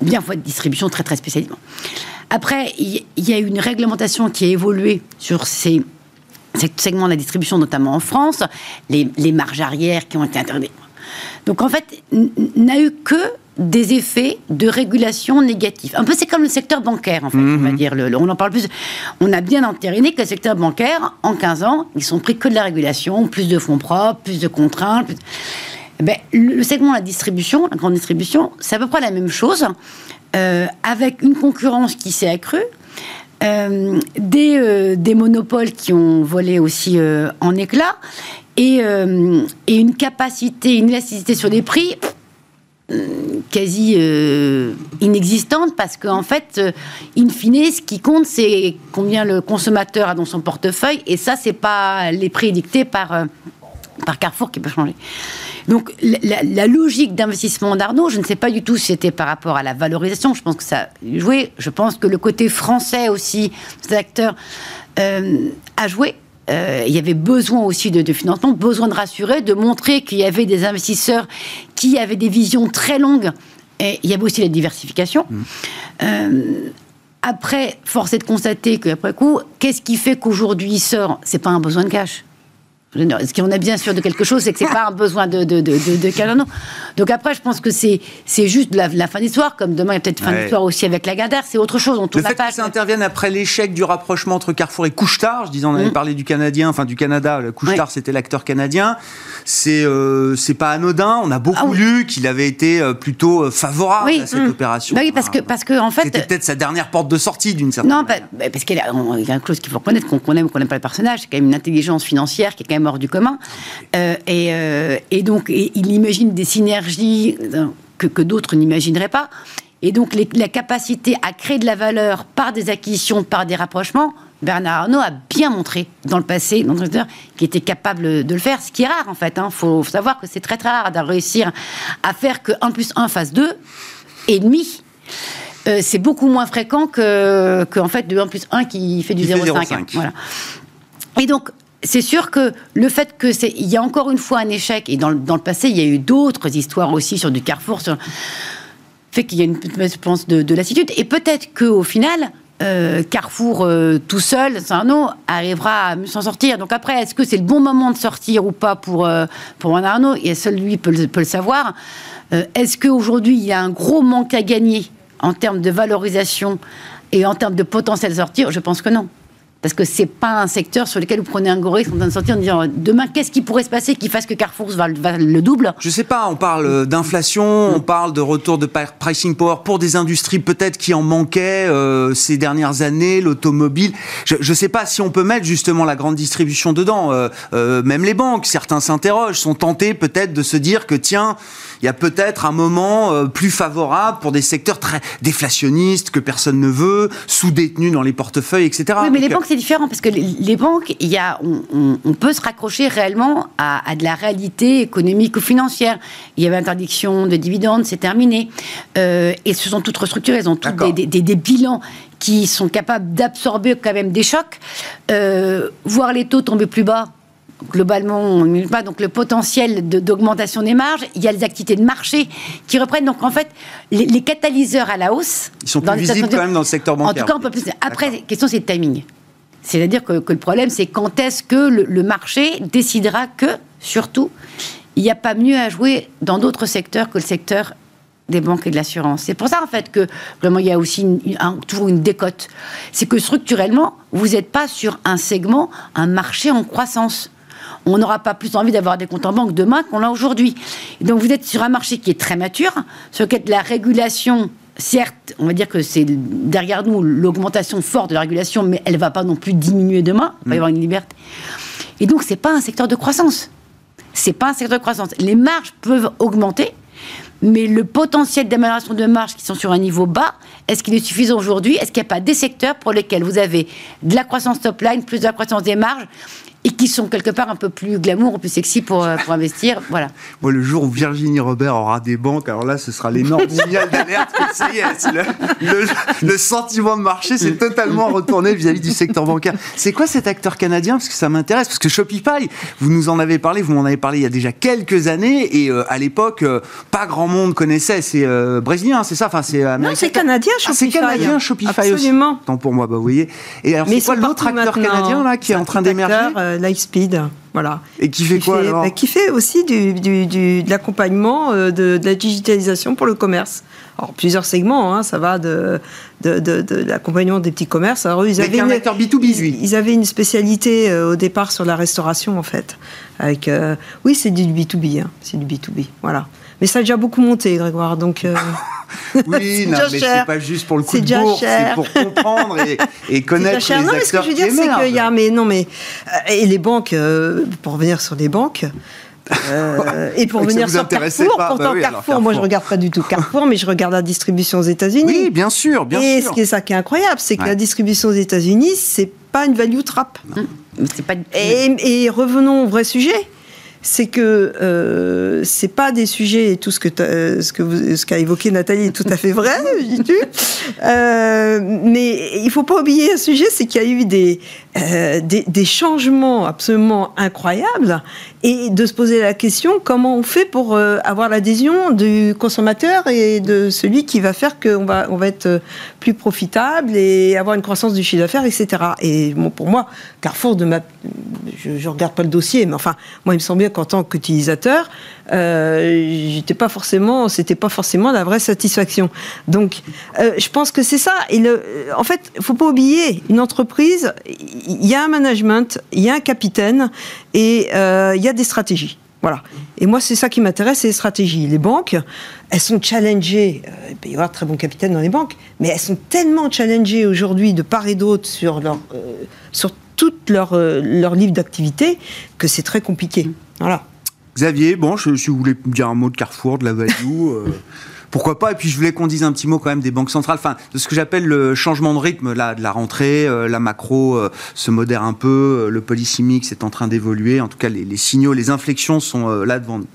ou bien fois de distribution très très spécialisée. Après, il y, a une réglementation qui a évolué sur ces, segments de la distribution, notamment en France, les, les marges arrières qui ont été interdites. Donc en fait, n'a eu que des effets de régulation négatifs. Un peu, c'est comme le secteur bancaire, en fait, on va mhm. dire. Le, on en parle plus. On a bien entériné que le secteur bancaire, en 15 ans, ils sont pris que de la régulation, plus de fonds propres, plus de contraintes. Eh ben, le, segment de la distribution, la grande distribution, c'est à peu près la même chose, euh, avec une concurrence qui s'est accrue, euh, des, euh, des, monopoles qui ont volé aussi en éclats, et, une capacité, une élasticité sur les prix quasi inexistante parce qu'en fait, in fine, ce qui compte, c'est combien le consommateur a dans son portefeuille et ça, c'est pas les prix dictés par, par Carrefour qui peut changer. Donc la, logique d'investissement d'Arnaud, je ne sais pas du tout si c'était par rapport à la valorisation, je pense que ça a joué, je pense que le côté français aussi, des acteurs, a joué euh, il y avait besoin aussi de, financement, besoin de rassurer, de montrer qu'il y avait des investisseurs qui avaient des visions très longues. Et il y avait aussi la diversification. Mmh. Euh, après, force est de constater qu'après coup, qu'est-ce qui fait qu'aujourd'hui il sort? C'est pas un besoin de cash. Ce qu'on est bien sûr de quelque chose, c'est que c'est pas un besoin de, de, de, de, Donc après, je pense que c'est, c'est juste la, la fin d'histoire, comme demain il y a peut-être fin d'histoire aussi avec la Gardère, c'est autre chose. On le fait que ça intervienne après l'échec du rapprochement entre Carrefour et Couchetard, je disais, on avait mmh. parlé du Canadien, enfin du Canada, Couchetard c'était l'acteur canadien, c'est, euh, c'est pas anodin, on a beaucoup ah lu qu'il avait été euh, plutôt euh, favorable à cette mmh. opération. Bah oui, parce que, parce que en fait. C'était peut-être sa dernière porte de sortie d'une certaine Non, manière. Bah, parce qu'il y a, une chose qu'il faut reconnaître, qu'on aime ou qu'on n'aime pas le personnage, c'est quand même une intelligence financière qui est quand même hors du commun. Euh, euh, et, donc, il imagine des synergies euh, que, que d'autres n'imagineraient pas. Et donc, la capacité à créer de la valeur par des acquisitions, par des rapprochements, Bernard Arnault a bien montré dans le passé, dans qui était capable de le faire, ce qui est rare en fait. Il hein. faut, savoir que c'est très très rare de réussir à faire que 1 plus 1 fasse 2 et demi. c'est beaucoup moins fréquent que, que, en fait de 1 plus 1 qui fait du 0,5. Voilà. Et donc, c'est sûr que le fait que c'est, il y a encore une fois un échec, et dans, le passé, il y a eu d'autres histoires aussi sur du Carrefour, fait qu'il y a une, je pense, de, de lassitude. Et peut-être qu'au final, euh, Carrefour euh, tout seul, c'est un arrivera à s'en sortir. Donc après, est-ce que c'est le bon moment de sortir ou pas pour, euh, pour Arnaud? Et seul lui peut le, peut le savoir. est-ce qu'aujourd'hui, il y a un gros manque à gagner en termes de valorisation et en termes de potentiel sortir? Je pense que non. Parce que c'est pas un secteur sur lequel vous prenez un gorille en train de sortir en disant demain qu'est-ce qui pourrait se passer qui fasse que Carrefour va, le double? Je sais pas, on parle d'inflation, on parle de retour de pricing power pour des industries peut-être qui en manquaient euh, ces dernières années, l'automobile. Je, ne sais pas si on peut mettre justement la grande distribution dedans. Euh, euh, même les banques, certains s'interrogent, sont tentés peut-être de se dire que tiens, il y a peut-être un moment plus favorable pour des secteurs très déflationnistes que personne ne veut, sous-détenus dans les portefeuilles, etc. Oui, mais les banques c'est différent parce que les banques, il y a, on, peut se raccrocher réellement à, de la réalité économique ou financière. Il y avait interdiction de dividendes, c'est terminé. Euh, et ce sont toutes restructurées, elles ont toutes des, bilans qui sont capables d'absorber quand même des chocs. Euh, voir les taux tomber plus bas, globalement, on pas. Donc, le potentiel d'augmentation des marges, il y a les activités de marché qui reprennent. Donc, en fait, les, catalyseurs à la hausse. Ils sont plus visibles quand même dans le secteur bancaire. En tout cas, on peut plus. Après, la question, c'est le timing. C'est-à-dire que, le problème, c'est quand est-ce que le, marché décidera que, surtout, il n'y a pas mieux à jouer dans d'autres secteurs que le secteur des banques et de l'assurance. C'est pour ça, en fait, que vraiment, il y a aussi toujours une décote. C'est que structurellement, vous n'êtes pas sur un segment, un marché en croissance. On n'aura pas plus envie d'avoir des comptes en banque demain qu'on l'a aujourd'hui. Donc, vous êtes sur un marché qui est très mature, sur lequel la régulation certes, on va dire que c'est derrière nous l'augmentation forte de la régulation, mais elle ne va pas non plus diminuer demain. Il va y mm. avoir une liberté. Et donc, ce n'est pas un secteur de croissance. c'est pas un secteur de croissance. Les marges peuvent augmenter, mais le potentiel d'amélioration de marges qui sont sur un niveau bas, est-ce qu'il est suffisant aujourd'hui? Est-ce qu'il n'y a pas des secteurs pour lesquels vous avez de la croissance top line plus de la croissance des marges? Et qui sont quelque part un peu plus glamour, plus sexy pour, euh, pour investir. Voilà. Moi, le jour où Virginie Robert aura des banques, alors là, ce sera l'énorme signal d'alerte. Ça y est, le, le, le, sentiment de marché s'est totalement retourné vis-à-vis du secteur bancaire. C'est quoi cet acteur canadien? Parce que ça m'intéresse. Parce que Shopify, vous nous en avez parlé, vous m'en avez parlé il y a déjà quelques années, et euh, à l'époque, euh, pas grand monde connaissait. C'est euh, brésilien, c'est ça? Enfin, c'est Non, c'est canadien, Shopify. Ah, c'est canadien, Shopify Absolument. aussi. Tant pour moi, bah, vous voyez. Et alors, c'est quoi l'autre acteur canadien là qui est en train d'émerger? Euh, Lightspeed. Voilà. Et qui fait Qui quoi fait, alors bah, qui fait aussi du, du- du- de l'accompagnement euh, de, de la digitalisation pour le commerce. Alors, plusieurs segments, hein, ça va de, de, de- de l'accompagnement des petits commerces. Alors, ils avaient une- acteur B2B, lui. ils, ils avaient une spécialité euh, au départ sur la restauration, en fait. Avec, euh, oui, c'est du B2B, hein, c'est du B2B, voilà. Mais ça a déjà beaucoup monté, Grégoire, donc... Oui, C'est non, mais c'est pas juste pour le coup C'est de déjà bourse, c'est cher. pour comprendre et, et C'est connaître les Non, mais ce que je veux dire, c'est qu'il y a, mais non, mais euh, et les banques, euh, pour revenir sur les banques. euh, et pour venir vous sur Carrefour, pas? pourtant Bah oui, Carrefour, moi je regarde pas du tout Carrefour, mais je regarde la distribution aux États-Unis. Oui, bien sûr, bien et sûr. ce qui est ça qui est incroyable, c'est que Ouais. la distribution aux États-Unis, c'est pas une value trap. Pas Et, et revenons au vrai sujet. C'est que euh, c'est pas des sujets et tout ce que euh, ce que ce qu'a évoqué Nathalie est tout à fait vrai, dis-tu. Euh, mais il faut pas oublier un sujet, c'est qu'il y a eu des, euh, des changements absolument incroyables et de se poser la question comment on fait pour euh, avoir l'adhésion du consommateur et de celui qui va faire qu'on va on va être euh, plus profitable et avoir une croissance du chiffre d'affaires, etc. Et pour moi, Carrefour de ma je, je regarde pas le dossier, mais enfin, moi, il me semblait qu'en tant qu'utilisateur, euh, j'étais pas forcément, c'était pas forcément la vraie satisfaction. Donc, je pense que c'est ça. Et le, en fait, faut pas oublier, une entreprise, il y a un management, il y a un capitaine et euh, il y a des stratégies. Voilà. Et moi, c'est ça qui m'intéresse, c'est les stratégies. Les banques, elles sont challengées. euh, il peut y avoir de très bons capitaines dans les banques, mais elles sont tellement challengées aujourd'hui de part et d'autre sur leur, euh, sur toute leur, euh, leur livre d'activité que c'est très compliqué. Voilà. Xavier, bon, je, si vous voulez me dire un mot de Carrefour, de la value, pourquoi pas Et puis je voulais qu'on dise un petit mot quand même des banques centrales, enfin de ce que j'appelle le changement de rythme là, de la rentrée. euh, la macro euh, se modère un peu, euh, le policy mix est en train d'évoluer. En tout cas, les, les signaux, les inflexions sont là devant nous.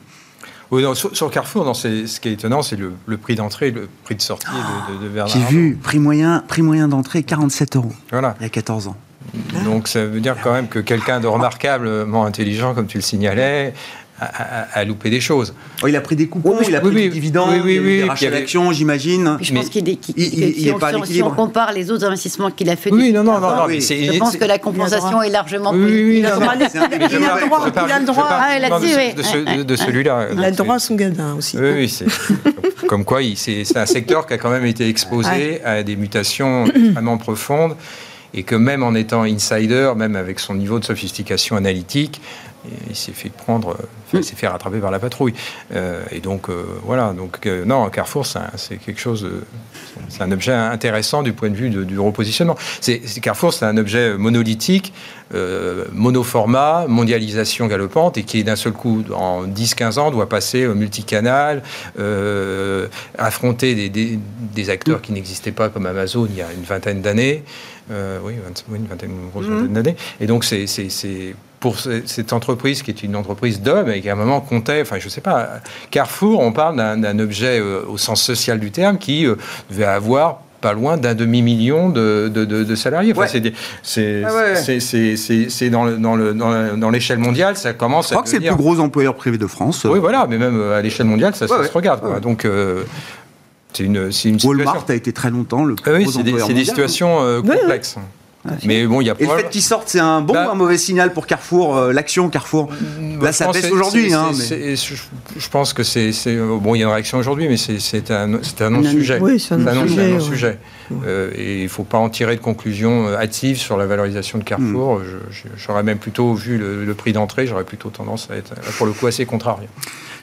Oui, non, sur, sur Carrefour, non, ce qui est étonnant, c'est le, le prix d'entrée, le prix de sortie de, de, J'ai vu prix moyen, prix moyen d'entrée 47 euros Voilà. il y a 14 ans. Donc ça veut dire quand même que quelqu'un de remarquablement intelligent, comme tu le signalais, a loupé des choses. Oh, il a pris des coupons, Oui, il a pris oui, des oui. dividendes, Oui, oui, il a avait- d'actions, j'imagine. Je Mais pense qu'il est, il- il- il pas à si on- si on compare les autres investissements qu'il a fait, Oui, non, non, non, je pense que la compensation est largement non. Il a- le droit, de celui-là. Il a le droit à son gadin aussi. Oui, comme quoi c'est un secteur qui a quand même été exposé à des mutations extrêmement profondes et que même en étant insider, même avec son niveau de sophistication analytique, il s'est fait prendre, enfin, il s'est fait rattraper par la patrouille. Euh, et donc euh, voilà, donc euh, non, Carrefour, c'est quelque chose, c'est un objet intéressant du point de vue de- du repositionnement. C'est Carrefour, c'est un objet monolithique, euh, monoformat, mondialisation galopante, et qui d'un seul coup, en 10-15 ans, doit passer au multicanal, euh, affronter des, des- des acteurs qui n'existaient pas comme Amazon il y a une vingtaine d'années. Euh, oui, une vingtaine, une grosse vingtaine d'années. Et donc, c'est pour ce- cette entreprise qui est une entreprise d'hommes et qui à un moment comptait, enfin, je sais pas, Carrefour, on parle d'un objet euh, au sens social du terme qui euh, devait avoir pas loin d'un demi-million de, de- de- de salariés. Enfin, Ouais. c'est Ah ouais. dans le- dans le- dans la- dans l'échelle mondiale, ça commence Je crois à que c'est le plus gros employeur privé de France. Oui, voilà, mais même euh, à l'échelle mondiale, ça, ça Ouais, ouais. se regarde. quoi. Donc, euh, c'est une, une situation. Walmart a été très longtemps le plus Ah oui, gros c'est des, employeur c'est des mondial. situations euh, complexes. Mais bon, il y a Et le fait qu'ils sortent, c'est un bon Bah- ou un mauvais signal pour Carrefour euh, L'action Carrefour Bah, Là, ça baisse aujourd'hui. hein, mais- je, pense que c'est. euh, Bon, il y a une réaction aujourd'hui, mais c'est un, non-sujet. Oui, c'est un non- non-sujet, ouais. Euh, et il ne faut pas en tirer de conclusions euh, hâtives sur la valorisation de Carrefour. Hmm. J'aurais même plutôt vu le, le prix d'entrée, j'aurais plutôt tendance à être, pour le coup, assez contrarié.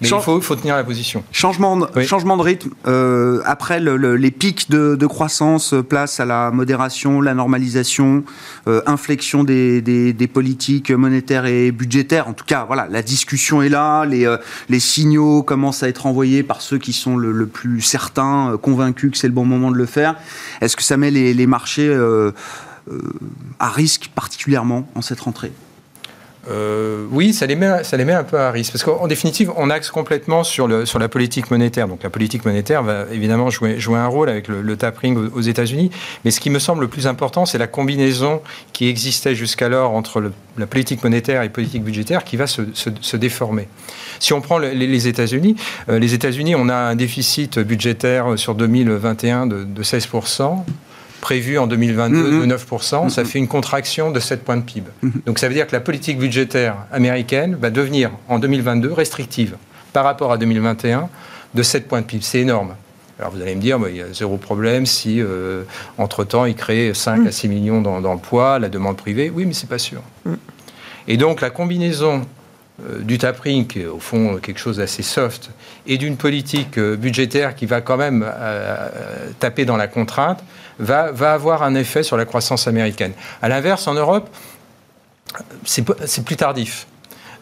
Mais Change- il faut, faut tenir la position. Changement de, Oui. changement de rythme. euh, après le- le- les pics de, de croissance, euh, place à la modération, la normalisation récession, inflexion des, politiques monétaires et budgétaires. En tout cas, voilà, la discussion est là, les, les signaux commencent à être envoyés par ceux qui sont le, plus certains, convaincus que c'est le bon moment de le faire. Est-ce que ça met les marchés à risque particulièrement en cette rentrée? Euh, oui, ça les, met, ça les met un peu à risque. Parce qu'en définitive, on axe complètement sur, le, la politique monétaire. Donc la politique monétaire va évidemment jouer, un rôle avec le, tapering aux, États-Unis. Mais ce qui me semble le plus important, c'est la combinaison qui existait jusqu'alors entre la politique monétaire et politique budgétaire qui va se, déformer. Si on prend les, États-Unis, euh, les États-Unis, on a un déficit budgétaire sur 2021 de, de 16% prévu en 2022 de 9%, mm-hmm. ça mm-hmm. fait une contraction de 7 points de PIB. Mm-hmm. Donc ça veut dire que la politique budgétaire américaine va devenir en 2022 restrictive par rapport à 2021 de 7 points de PIB. C'est énorme. Alors vous allez me dire, il y a zéro problème si, euh, entre-temps, il crée 5 mm. à 6 millions d'emplois, la demande privée. Oui, mais c'est pas sûr. Mm. Et donc la combinaison euh, du tapering, qui est au fond quelque chose d'assez soft, et d'une politique euh, budgétaire qui va quand même taper dans la contrainte, va, avoir un effet sur la croissance américaine. À l'inverse, en Europe, c'est plus tardif.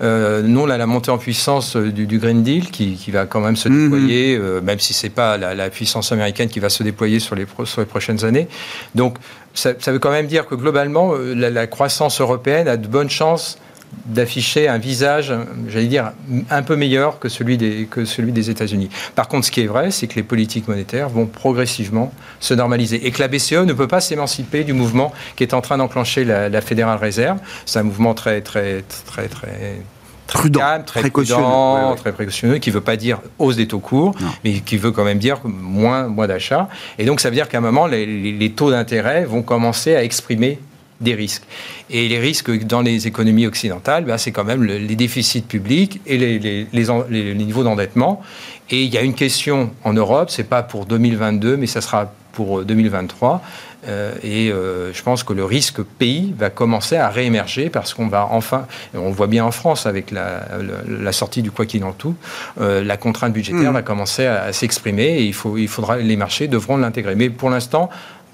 Euh, nous, on a la montée en puissance euh, du, Green Deal qui, va quand même se mhm. déployer, euh, même si ce n'est pas la, puissance américaine qui va se déployer sur les, sur les prochaines années. Donc, ça, veut quand même dire que globalement, la croissance européenne a de bonnes chances d'afficher un visage, j'allais dire, un peu meilleur que celui des, que celui des États-Unis. Par contre, ce qui est vrai, c'est que les politiques monétaires vont progressivement se normaliser et que la BCE ne peut pas s'émanciper du mouvement qui est en train d'enclencher la, la Fédérale Réserve. C'est un mouvement très, très, très, très prudent, calme, très précautionneux, très précautionneux, qui ne veut pas dire hausse des taux courts, mais qui veut quand même dire moins, moins d'achats. Et donc, ça veut dire qu'à un moment, les, les taux d'intérêt vont commencer à exprimer des risques. Et les risques dans les économies occidentales, ben, c'est quand même les déficits publics et les, les, les, niveaux d'endettement. Et il y a une question en Europe, c'est pas pour 2022, mais ça sera pour 2023. Euh, et euh, je pense que le risque pays va commencer à réémerger parce qu'on va enfin, on le voit bien en France avec la, la, sortie du quoi qu'il en tout, euh, la contrainte budgétaire mmh. va commencer à, à s'exprimer et il, faut, il faudra, les marchés devront l'intégrer. Mais pour l'instant,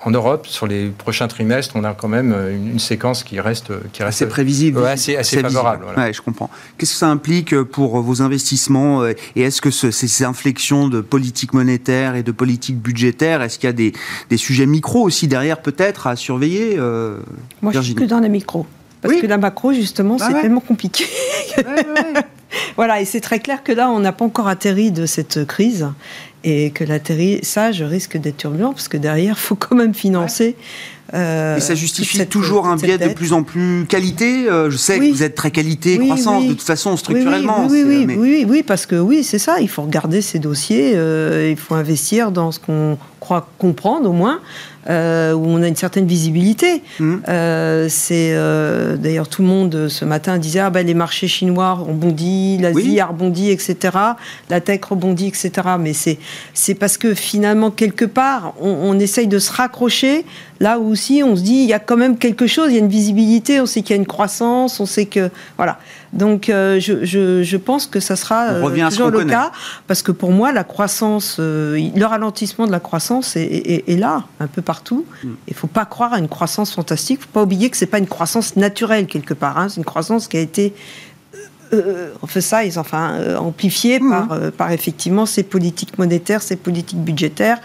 en Europe, sur les prochains trimestres, on a quand même une, séquence qui reste, qui reste assez prévisible, assez, favorable. Ouais, je comprends. Qu'est-ce que ça implique pour vos investissements et est-ce que ces inflexions de politique monétaire et de politique budgétaire, est-ce qu'il y a des, des, sujets micro aussi derrière peut-être à surveiller euh, Moi, je suis que dans les micros. Parce que la macro, justement, bah c'est tellement compliqué. voilà, et c'est très clair que là, on n'a pas encore atterri de cette crise et que l'atterrissage risque d'être turbulent parce que derrière, il faut quand même financer. Euh, et ça justifie toujours un biais de plus en plus qualité. Euh, je sais que vous êtes très qualité, croissance de toute façon structurellement. Oui, oui, oui, oui, parce que oui, c'est ça. Il faut regarder ces dossiers. Euh, il faut investir dans ce qu'on croit comprendre au moins. Euh, où on a une certaine visibilité. Mmh. Euh, c'est d'ailleurs tout le monde ce matin disait ah ben les marchés chinois ont bondi, l'Asie a rebondi, etc. La tech rebondit, etc. Mais c'est c'est parce que finalement quelque part on, on essaye de se raccrocher là où aussi on se dit il y a quand même quelque chose, il y a une visibilité, on sait qu'il y a une croissance, on sait que voilà. Donc euh, je, je, je, pense que ça sera euh, toujours le cas, parce que pour moi, la croissance, euh, le ralentissement de la croissance est, est, là, un peu partout. Mm. Il ne faut pas croire à une croissance fantastique, il ne faut pas oublier que ce n'est pas une croissance naturelle quelque part, hein. c'est une croissance qui a été euh, ça, ils enfin amplifiée mm. par, par effectivement ces politiques monétaires, ces politiques budgétaires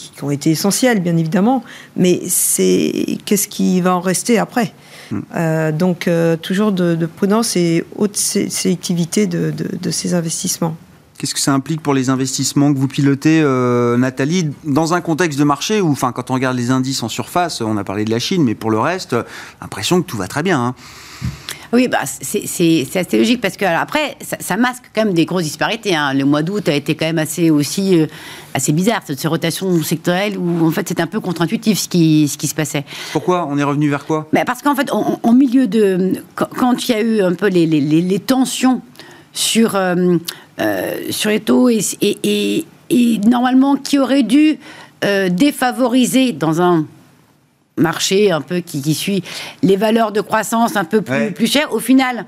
qui, qui ont été essentielles, bien évidemment. Mais c'est qu'est-ce qui va en rester après? Euh, donc, euh, toujours de, prudence et haute sélectivité de, de, ces investissements. Qu'est-ce que ça implique pour les investissements que vous pilotez, euh, Nathalie, dans un contexte de marché où, enfin, quand on regarde les indices en surface, on a parlé de la Chine, mais pour le reste, l'impression que tout va très bien. Hein? Oui, bah, c'est assez logique parce que après, ça, masque quand même des grosses disparités. Hein. Le mois d'août a été quand même assez aussi assez bizarre cette rotation sectorielle où en fait c'est un peu contre-intuitif ce qui, ce qui se passait. Pourquoi? On est revenu vers quoi? Bah, Parce qu'en fait, en milieu de quand, il y a eu un peu les, les, les, tensions sur euh, euh, sur les taux et, et, et, normalement qui aurait dû euh, défavoriser dans un marché un peu qui, qui, suit les valeurs de croissance un peu plus, plus chères, au final,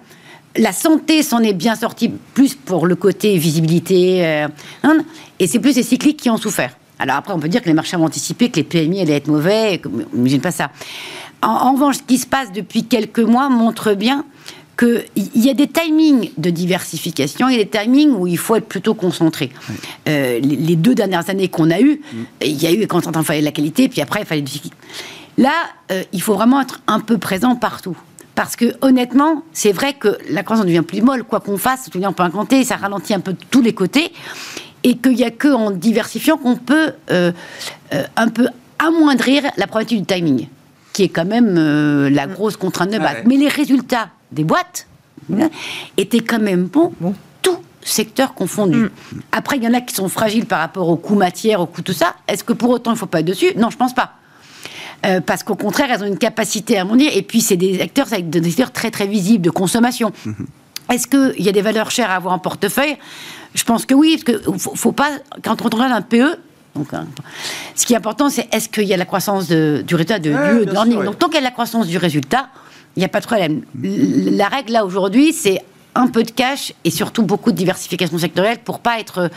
la santé s'en est bien sortie plus pour le côté visibilité, euh, hein, et c'est plus les cycliques qui ont souffert. Alors après, on peut dire que les marchés ont anticipé que les PMI allaient être mauvais, mais je pas ça. en, revanche, ce qui se passe depuis quelques mois montre bien qu'il y a des timings de diversification et des timings où il faut être plutôt concentré. Euh, les deux dernières années qu'on a eues, mm. il y a eu quand il fallait de la qualité, puis après il fallait du... Là, euh, il faut vraiment être un peu présent partout. Parce que honnêtement, c'est vrai que la croissance devient plus molle, quoi qu'on fasse, on peut incanter, ça ralentit un peu de tous les côtés, et qu'il n'y a que en diversifiant qu'on peut euh, un peu amoindrir la problématique du timing qui est quand même euh, la grosse contrainte de base. Mais les résultats des boîtes hein, étaient quand même bons, bon. tout secteur confondu. Mm. Après, il y en a qui sont fragiles par rapport au coût matière, au coût tout ça. Est-ce que pour autant il ne faut pas être dessus? Non, je pense pas. Euh, parce qu'au contraire, elles ont une capacité à mondier. Et puis, c'est des acteurs avec des secteurs très très visibles de consommation. Mm-hmm. Est-ce qu'il y a des valeurs chères à avoir en portefeuille? Je pense que oui, parce qu'il ne faut, faut, pas, quand on regarde un PE, donc, hein. ce qui est important, c'est est-ce qu'il y a la croissance de, du résultat de lieu de learning. Donc, tant qu'il y a la croissance du résultat, il n'y a pas de problème. La règle, là, aujourd'hui, c'est un peu de cash et surtout beaucoup de diversification sectorielle pour pas être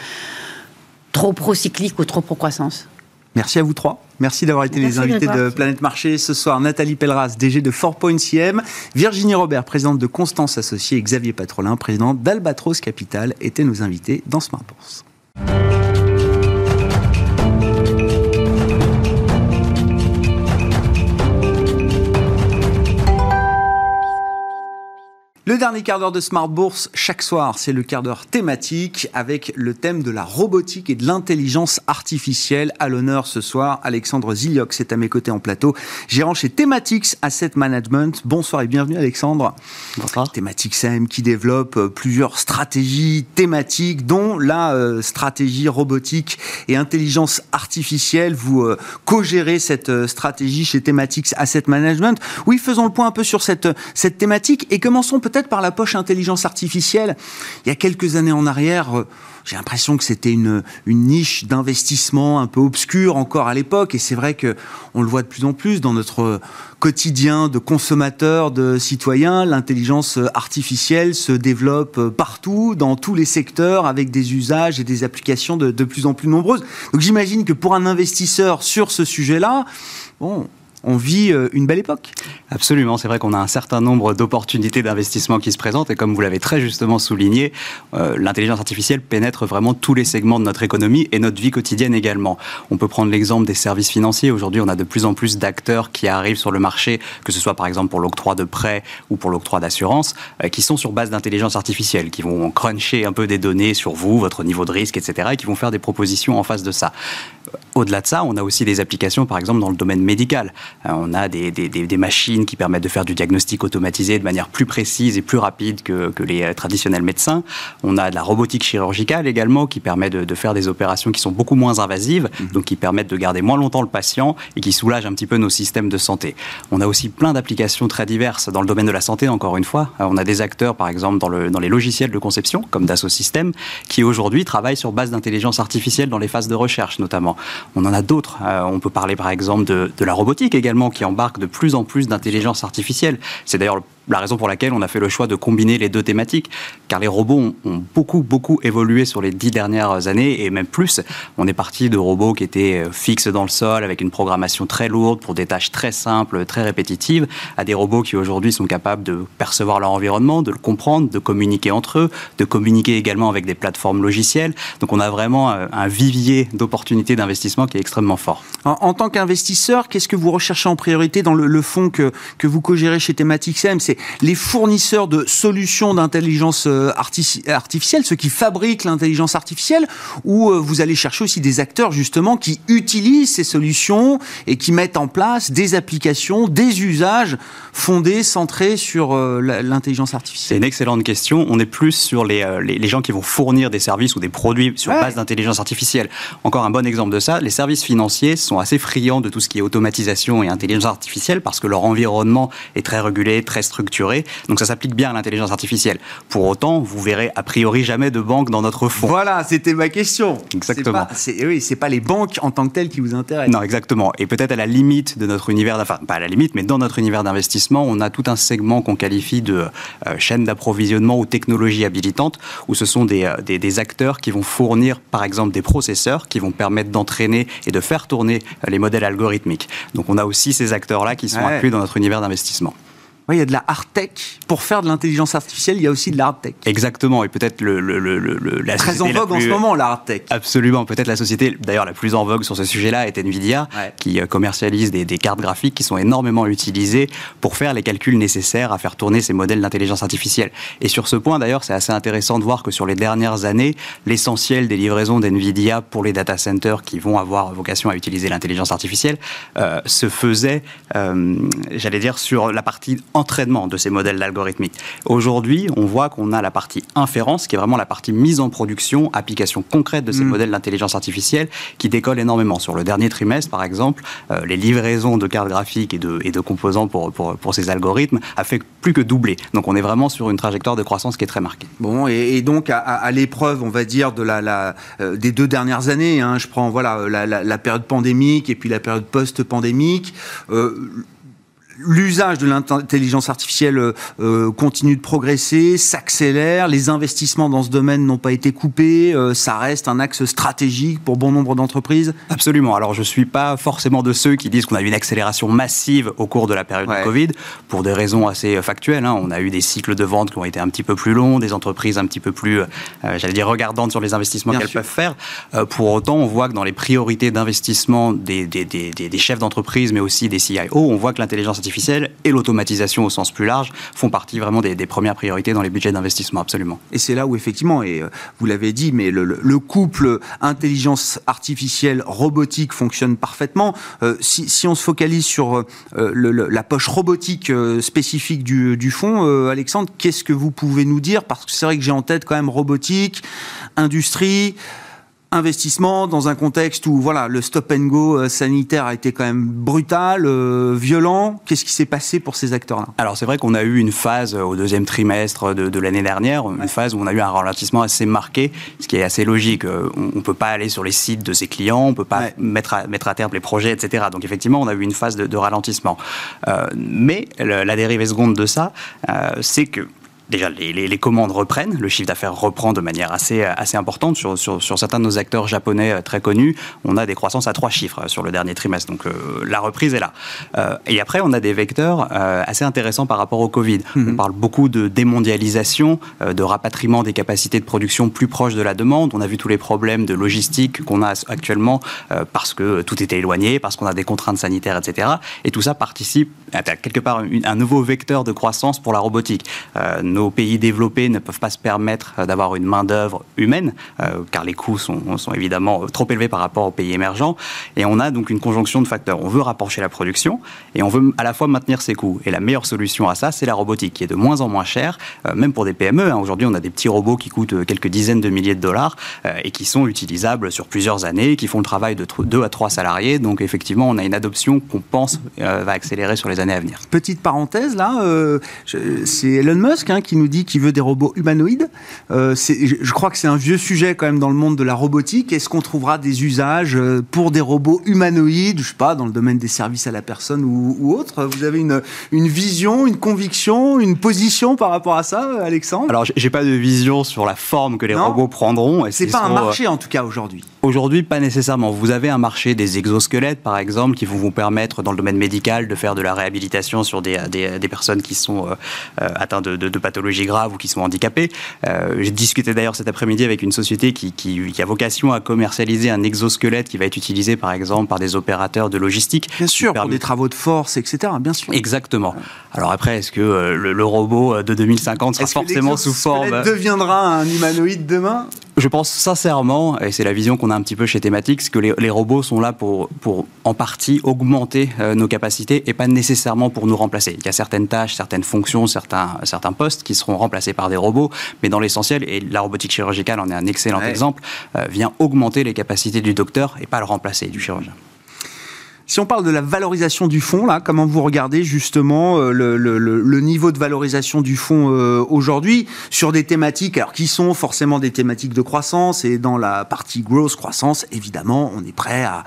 trop pro-cyclique ou trop pro-croissance. Merci à vous trois. Merci d'avoir été les invités de Planète Marché ce soir. Nathalie Pelleras, DG de 4.cm, Virginie Robert, présidente de Constance Associée, et Xavier Patrolin, président d'Albatros Capital, étaient nos invités dans Smart Bourse. Le dernier quart d'heure de Smart Bourse, chaque soir, c'est le quart d'heure thématique avec le thème de la robotique et de l'intelligence artificielle. À l'honneur ce soir, Alexandre Ziliox est à mes côtés en plateau, gérant chez Thematics Asset Management. Bonsoir et bienvenue Alexandre. Bonsoir. Thematics AM qui développe euh, plusieurs stratégies thématiques, dont la euh, stratégie robotique et intelligence artificielle. Vous euh, co-gérez cette stratégie chez Thematics Asset Management. Oui, faisons le point un peu sur cette, cette thématique et commençons peut-être peut-être par la poche intelligence artificielle. Il y a quelques années en arrière, euh, j'ai l'impression que c'était une, niche d'investissement un peu obscure encore à l'époque. Et c'est vrai que on le voit de plus en plus dans notre quotidien de consommateurs, de citoyens. L'intelligence artificielle se développe partout, dans tous les secteurs, avec des usages et des applications de, de plus en plus nombreuses. Donc j'imagine que pour un investisseur sur ce sujet-là, bon, on vit euh, une belle époque. Absolument, c'est vrai qu'on a un certain nombre d'opportunités d'investissement qui se présentent et comme vous l'avez très justement souligné, euh, l'intelligence artificielle pénètre vraiment tous les segments de notre économie et notre vie quotidienne également. On peut prendre l'exemple des services financiers. Aujourd'hui, on a de plus en plus d'acteurs qui arrivent sur le marché, que ce soit par exemple pour l'octroi de prêts ou pour l'octroi d'assurance, euh, qui sont sur base d'intelligence artificielle, qui vont cruncher un peu des données sur vous, votre niveau de risque, etc., et qui vont faire des propositions en face de ça. Au-delà de ça, on a aussi des applications, par exemple, dans le domaine médical. Euh, on a des, machines qui permettent de faire du diagnostic automatisé de manière plus précise et plus rapide que, les euh, traditionnels médecins. On a de la robotique chirurgicale également qui permet de, faire des opérations qui sont beaucoup moins invasives, mhm. donc qui permettent de garder moins longtemps le patient et qui soulagent un petit peu nos systèmes de santé. On a aussi plein d'applications très diverses dans le domaine de la santé, encore une fois. Euh, on a des acteurs, par exemple, dans, le, dans les logiciels de conception, comme Dassault Systèmes, qui aujourd'hui travaillent sur base d'intelligence artificielle dans les phases de recherche notamment. On en a d'autres. on peut parler par exemple de, de la robotique également qui embarque de plus en plus d'intelligence artificielle. C'est d'ailleurs la raison pour laquelle on a fait le choix de combiner les deux thématiques, car les robots ont, beaucoup, beaucoup évolué sur les dix dernières années, et même plus. On est parti de robots qui étaient euh, fixes dans le sol, avec une programmation très lourde pour des tâches très simples, très répétitives, à des robots qui aujourd'hui sont capables de percevoir leur environnement, de le comprendre, de communiquer entre eux, de communiquer également avec des plateformes logicielles. Donc on a vraiment euh, un vivier d'opportunités d'investissement qui est extrêmement fort. En, tant qu'investisseur, qu'est-ce que vous recherchez en priorité dans le, fonds que, que vous co-gérez chez Thematics M? Les fournisseurs de solutions d'intelligence euh, artificielle, ceux qui fabriquent l'intelligence artificielle, ou euh, vous allez chercher aussi des acteurs justement qui utilisent ces solutions et qui mettent en place des applications, des usages fondés, centrés sur euh, l'intelligence artificielle C'est une excellente question. On est plus sur les, les, gens qui vont fournir des services ou des produits sur base d'intelligence artificielle. Encore un bon exemple de ça, les services financiers sont assez friands de tout ce qui est automatisation et intelligence artificielle parce que leur environnement est très régulé, très structuré Donc ça s'applique bien à l'intelligence artificielle. Pour autant, vous verrez a priori jamais de banque dans notre fonds. Voilà, c'était ma question. Exactement. C'est pas, oui, c'est pas les banques en tant que telles qui vous intéressent. Non, exactement. Et peut-être à la limite de notre univers, enfin pas à la limite, mais dans notre univers d'investissement, on a tout un segment qu'on qualifie de euh, chaîne d'approvisionnement ou technologie habilitante, où ce sont des, euh, des, des, acteurs qui vont fournir, par exemple, des processeurs qui vont permettre d'entraîner et de faire tourner euh, les modèles algorithmiques. Donc on a aussi ces acteurs-là qui sont ouais. inclus dans notre univers d'investissement. Oui, il y a de la hard tech. Pour faire de l'intelligence artificielle, il y a aussi de la hard tech. Exactement, et peut-être le, le, le, le, la Très en vogue plus... en ce moment, la hard tech. Absolument, peut-être la société, d'ailleurs la plus en vogue sur ce sujet-là est Nvidia, ouais. qui euh, commercialise des, des, cartes graphiques qui sont énormément utilisées pour faire les calculs nécessaires à faire tourner ces modèles d'intelligence artificielle. Et sur ce point, d'ailleurs, c'est assez intéressant de voir que sur les dernières années, l'essentiel des livraisons d'Nvidia pour les data centers qui vont avoir vocation à utiliser l'intelligence artificielle euh, se faisait, euh, j'allais dire, sur la partie entraînement de ces modèles algorithmiques. Aujourd'hui, on voit qu'on a la partie inférence, qui est vraiment la partie mise en production, application concrète de ces mmh. modèles d'intelligence artificielle, qui décolle énormément. Sur le dernier trimestre, par exemple, euh, les livraisons de cartes graphiques et de, et de composants pour, pour, pour, ces algorithmes a fait plus que doubler. Donc on est vraiment sur une trajectoire de croissance qui est très marquée. Bon, et, et donc à, à l'épreuve, on va dire, de la, la euh, des deux dernières années, hein, je prends voilà, la, la, la, période pandémique et puis la période post-pandémique, euh, l'usage de l'intelligence artificielle euh, continue de progresser, s'accélère, les investissements dans ce domaine n'ont pas été coupés, euh, ça reste un axe stratégique pour bon nombre d'entreprises Absolument. Alors je ne suis pas forcément de ceux qui disent qu'on a eu une accélération massive au cours de la période ouais. de Covid, pour des raisons assez factuelles. Hein. On a eu des cycles de vente qui ont été un petit peu plus longs, des entreprises un petit peu plus, euh, j'allais dire, regardantes sur les investissements qu'elles peuvent faire. Euh, pour autant, on voit que dans les priorités d'investissement des, des, des, des, chefs d'entreprise, mais aussi des CIO, on voit que l'intelligence et l'automatisation au sens plus large font partie vraiment des, premières priorités dans les budgets d'investissement, absolument. Et c'est là où effectivement, et euh, vous l'avez dit, mais le, le, couple intelligence artificielle robotique fonctionne parfaitement. Euh, si, on se focalise sur euh, la poche robotique spécifique du, du fonds, Alexandre, qu'est-ce que vous pouvez nous dire? Parce que c'est vrai que j'ai en tête quand même robotique, industrie investissement dans un contexte où voilà le stop and go euh, sanitaire a été quand même brutal, euh, violent. Qu'est-ce qui s'est passé pour ces acteurs-là? Alors c'est vrai qu'on a eu une phase euh, au deuxième trimestre de, de l'année dernière, une ouais. phase où on a eu un ralentissement assez marqué, ce qui est assez logique. On ne peut pas aller sur les sites de ses clients, on ne peut pas ouais. mettre, à, mettre à terme les projets, etc. Donc effectivement, on a eu une phase de, de ralentissement. Euh, mais le, la dérivée seconde de ça, euh, c'est que déjà les, les, les, commandes reprennent, le chiffre d'affaires reprend de manière assez, assez importante sur, sur, sur, certains de nos acteurs japonais euh, très connus. On a des croissances à trois chiffres euh, sur le dernier trimestre, donc euh, la reprise est là. Euh, et après, on a des vecteurs euh, assez intéressants par rapport au Covid. Mm -hmm. On parle beaucoup de démondialisation, de rapatriement des capacités de production plus proches de la demande. On a vu tous les problèmes de logistique qu'on a actuellement parce que tout était éloigné, parce qu'on a des contraintes sanitaires, etc. Et tout ça participe à quelque part une, un nouveau vecteur de croissance pour la robotique nos pays développés ne peuvent pas se permettre euh, d'avoir une main-d'œuvre humaine, euh, car les coûts sont, évidemment trop élevés par rapport aux pays émergents. Et on a donc une conjonction de facteurs. On veut rapprocher la production et on veut à la fois maintenir ses coûts. Et la meilleure solution à ça, c'est la robotique, qui est de moins en moins chère, euh, même pour des PME. Hein. Aujourd'hui, on a des petits robots qui coûtent quelques dizaines de milliers de dollars euh, et qui sont utilisables sur plusieurs années, qui font le travail de 2 à 3 salariés. Donc effectivement, on a une adoption qu'on pense euh, va accélérer sur les années à venir. Petite parenthèse, là, c'est Elon Musk hein, qui nous dit qu'il veut des robots humanoïdes. Euh, je crois que c'est un vieux sujet quand même dans le monde de la robotique. Est-ce qu'on trouvera des usages euh, pour des robots humanoïdes, je sais pas, dans le domaine des services à la personne ou, ou autre? Vous avez une, une vision, une conviction, une position par rapport à ça, Alexandre? Alors, j'ai pas de vision sur la forme que les non. robots prendront. C'est pas un marché en tout cas aujourd'hui. Aujourd'hui, pas nécessairement. Vous avez un marché des exosquelettes, par exemple, qui vont vous permettre, dans le domaine médical, de faire de la réhabilitation sur des, des, des personnes qui sont euh, atteintes de, de, de, pathologies graves ou qui sont handicapées. Euh, J'ai discuté d'ailleurs cet après-midi avec une société qui, qui, qui, a vocation à commercialiser un exosquelette qui va être utilisé, par exemple, par des opérateurs de logistique. Bien sûr, pour des travaux de force, etc. Bien sûr. Exactement. Alors après, est-ce que euh, le, le, robot de 2050 sera forcément sous forme... deviendra un humanoïde demain? Je pense sincèrement, et c'est la vision qu'on a un petit peu chez Thématix, que les, les, robots sont là pour, pour en partie augmenter euh, nos capacités et pas nécessairement pour nous remplacer. Il y a certaines tâches, certaines fonctions, certains, certains postes qui seront remplacés par des robots, mais dans l'essentiel, et la robotique chirurgicale en est un excellent ouais. exemple, euh, vient augmenter les capacités du docteur et pas le remplacer du chirurgien. Si on parle de la valorisation du fonds, là, comment vous regardez justement euh, le, le, le niveau de valorisation du fonds euh, aujourd'hui sur des thématiques alors qui sont forcément des thématiques de croissance et dans la partie grosse croissance, évidemment, on est prêt à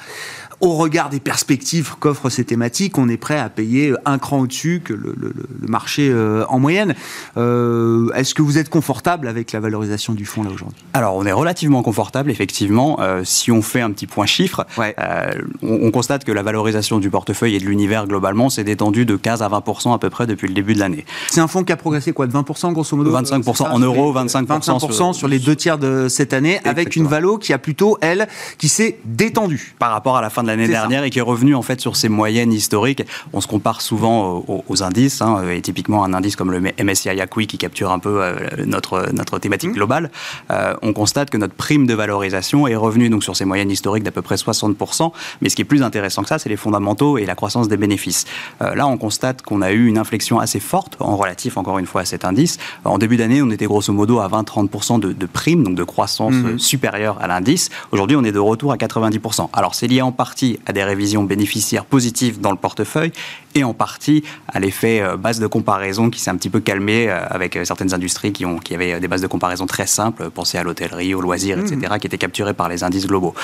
au regard des perspectives qu'offrent ces thématiques, on est prêt à payer un cran au-dessus que le, le, le marché euh, en moyenne. Euh, Est-ce que vous êtes confortable avec la valorisation du fonds là aujourd'hui? Alors, on est relativement confortable, effectivement. Euh, si on fait un petit point chiffre, ouais. euh, on, on, constate que la valorisation du portefeuille et de l'univers globalement s'est détendue de 15 à 20 à peu près depuis le début de l'année. C'est un fonds qui a progressé quoi de 20 grosso modo? 25 en euros, 25, 25 sur, sur, les deux tiers de cette année, Exactement. avec une valo qui a plutôt elle qui s'est détendue par rapport à la fin de l'année dernière ça. et qui est revenue en fait sur ses moyennes historiques. On se compare souvent aux, aux indices, hein, et typiquement un indice comme le MSCI Acqui qui capture un peu euh, notre, notre thématique mmh. globale. Euh, on constate que notre prime de valorisation est revenue donc sur ses moyennes historiques d'à peu près 60%. Mais ce qui est plus intéressant que ça, c'est les fondamentaux et la croissance des bénéfices. Euh, là, on constate qu'on a eu une inflexion assez forte en relatif, encore une fois, à cet indice. En début d'année, on était grosso modo à 20-30% de, de prime, donc de croissance mmh. supérieure à l'indice. Aujourd'hui, on est de retour à 90%. Alors, c'est lié en partie à des révisions bénéficiaires positives dans le portefeuille et en partie à l'effet euh, base de comparaison qui s'est un petit peu calmé euh, avec euh, certaines industries qui, ont, qui avaient des bases de comparaison très simples, pensez à l'hôtellerie, aux loisirs, mmh. etc., qui étaient capturées par les indices globaux.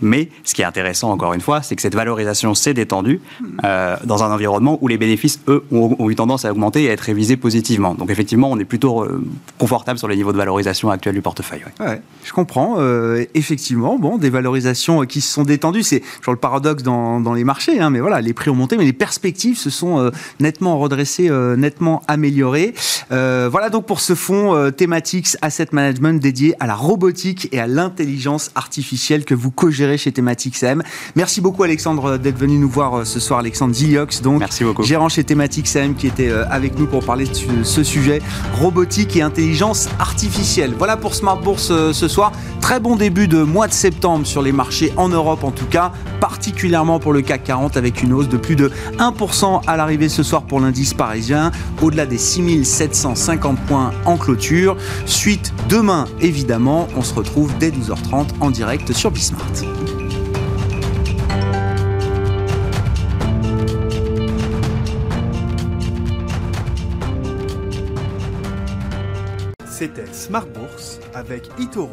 Mais ce qui est intéressant, encore une fois, c'est que cette valorisation s'est détendue euh, dans un environnement où les bénéfices, eux, ont, ont, eu tendance à augmenter et à être révisés positivement. Donc effectivement, on est plutôt euh, confortable sur les niveaux de valorisation actuels du portefeuille. Ouais. Ouais, je comprends. Euh, effectivement, bon, des valorisations qui se sont détendues, c'est genre le paradoxe dans, dans les marchés, hein, mais voilà, les prix ont monté, mais les perspectives se sont euh, nettement redressées, euh, nettement améliorées. Euh, voilà donc pour ce fonds Thematics Asset Management dédié à la robotique et à l'intelligence artificielle que vous co-gérez chez Thematics AM. Merci beaucoup Alexandre d'être venu nous voir ce soir, Alexandre Ziliox, donc Merci beaucoup. gérant chez Thematics AM qui était avec nous pour parler de ce sujet robotique et intelligence artificielle. Voilà pour Smart Bourse ce soir. Très bon début de mois de septembre sur les marchés en Europe en tout cas, particulièrement pour le CAC 40 avec une hausse de plus de 1% à l'arrivée ce soir pour l'indice parisien, au-delà des 6750 points en clôture. Suite demain évidemment, on se retrouve dès 12h30 en direct sur Bismart. C'était Smart Bourse avec Itoro,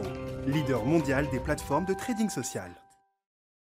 leader mondial des plateformes de trading social.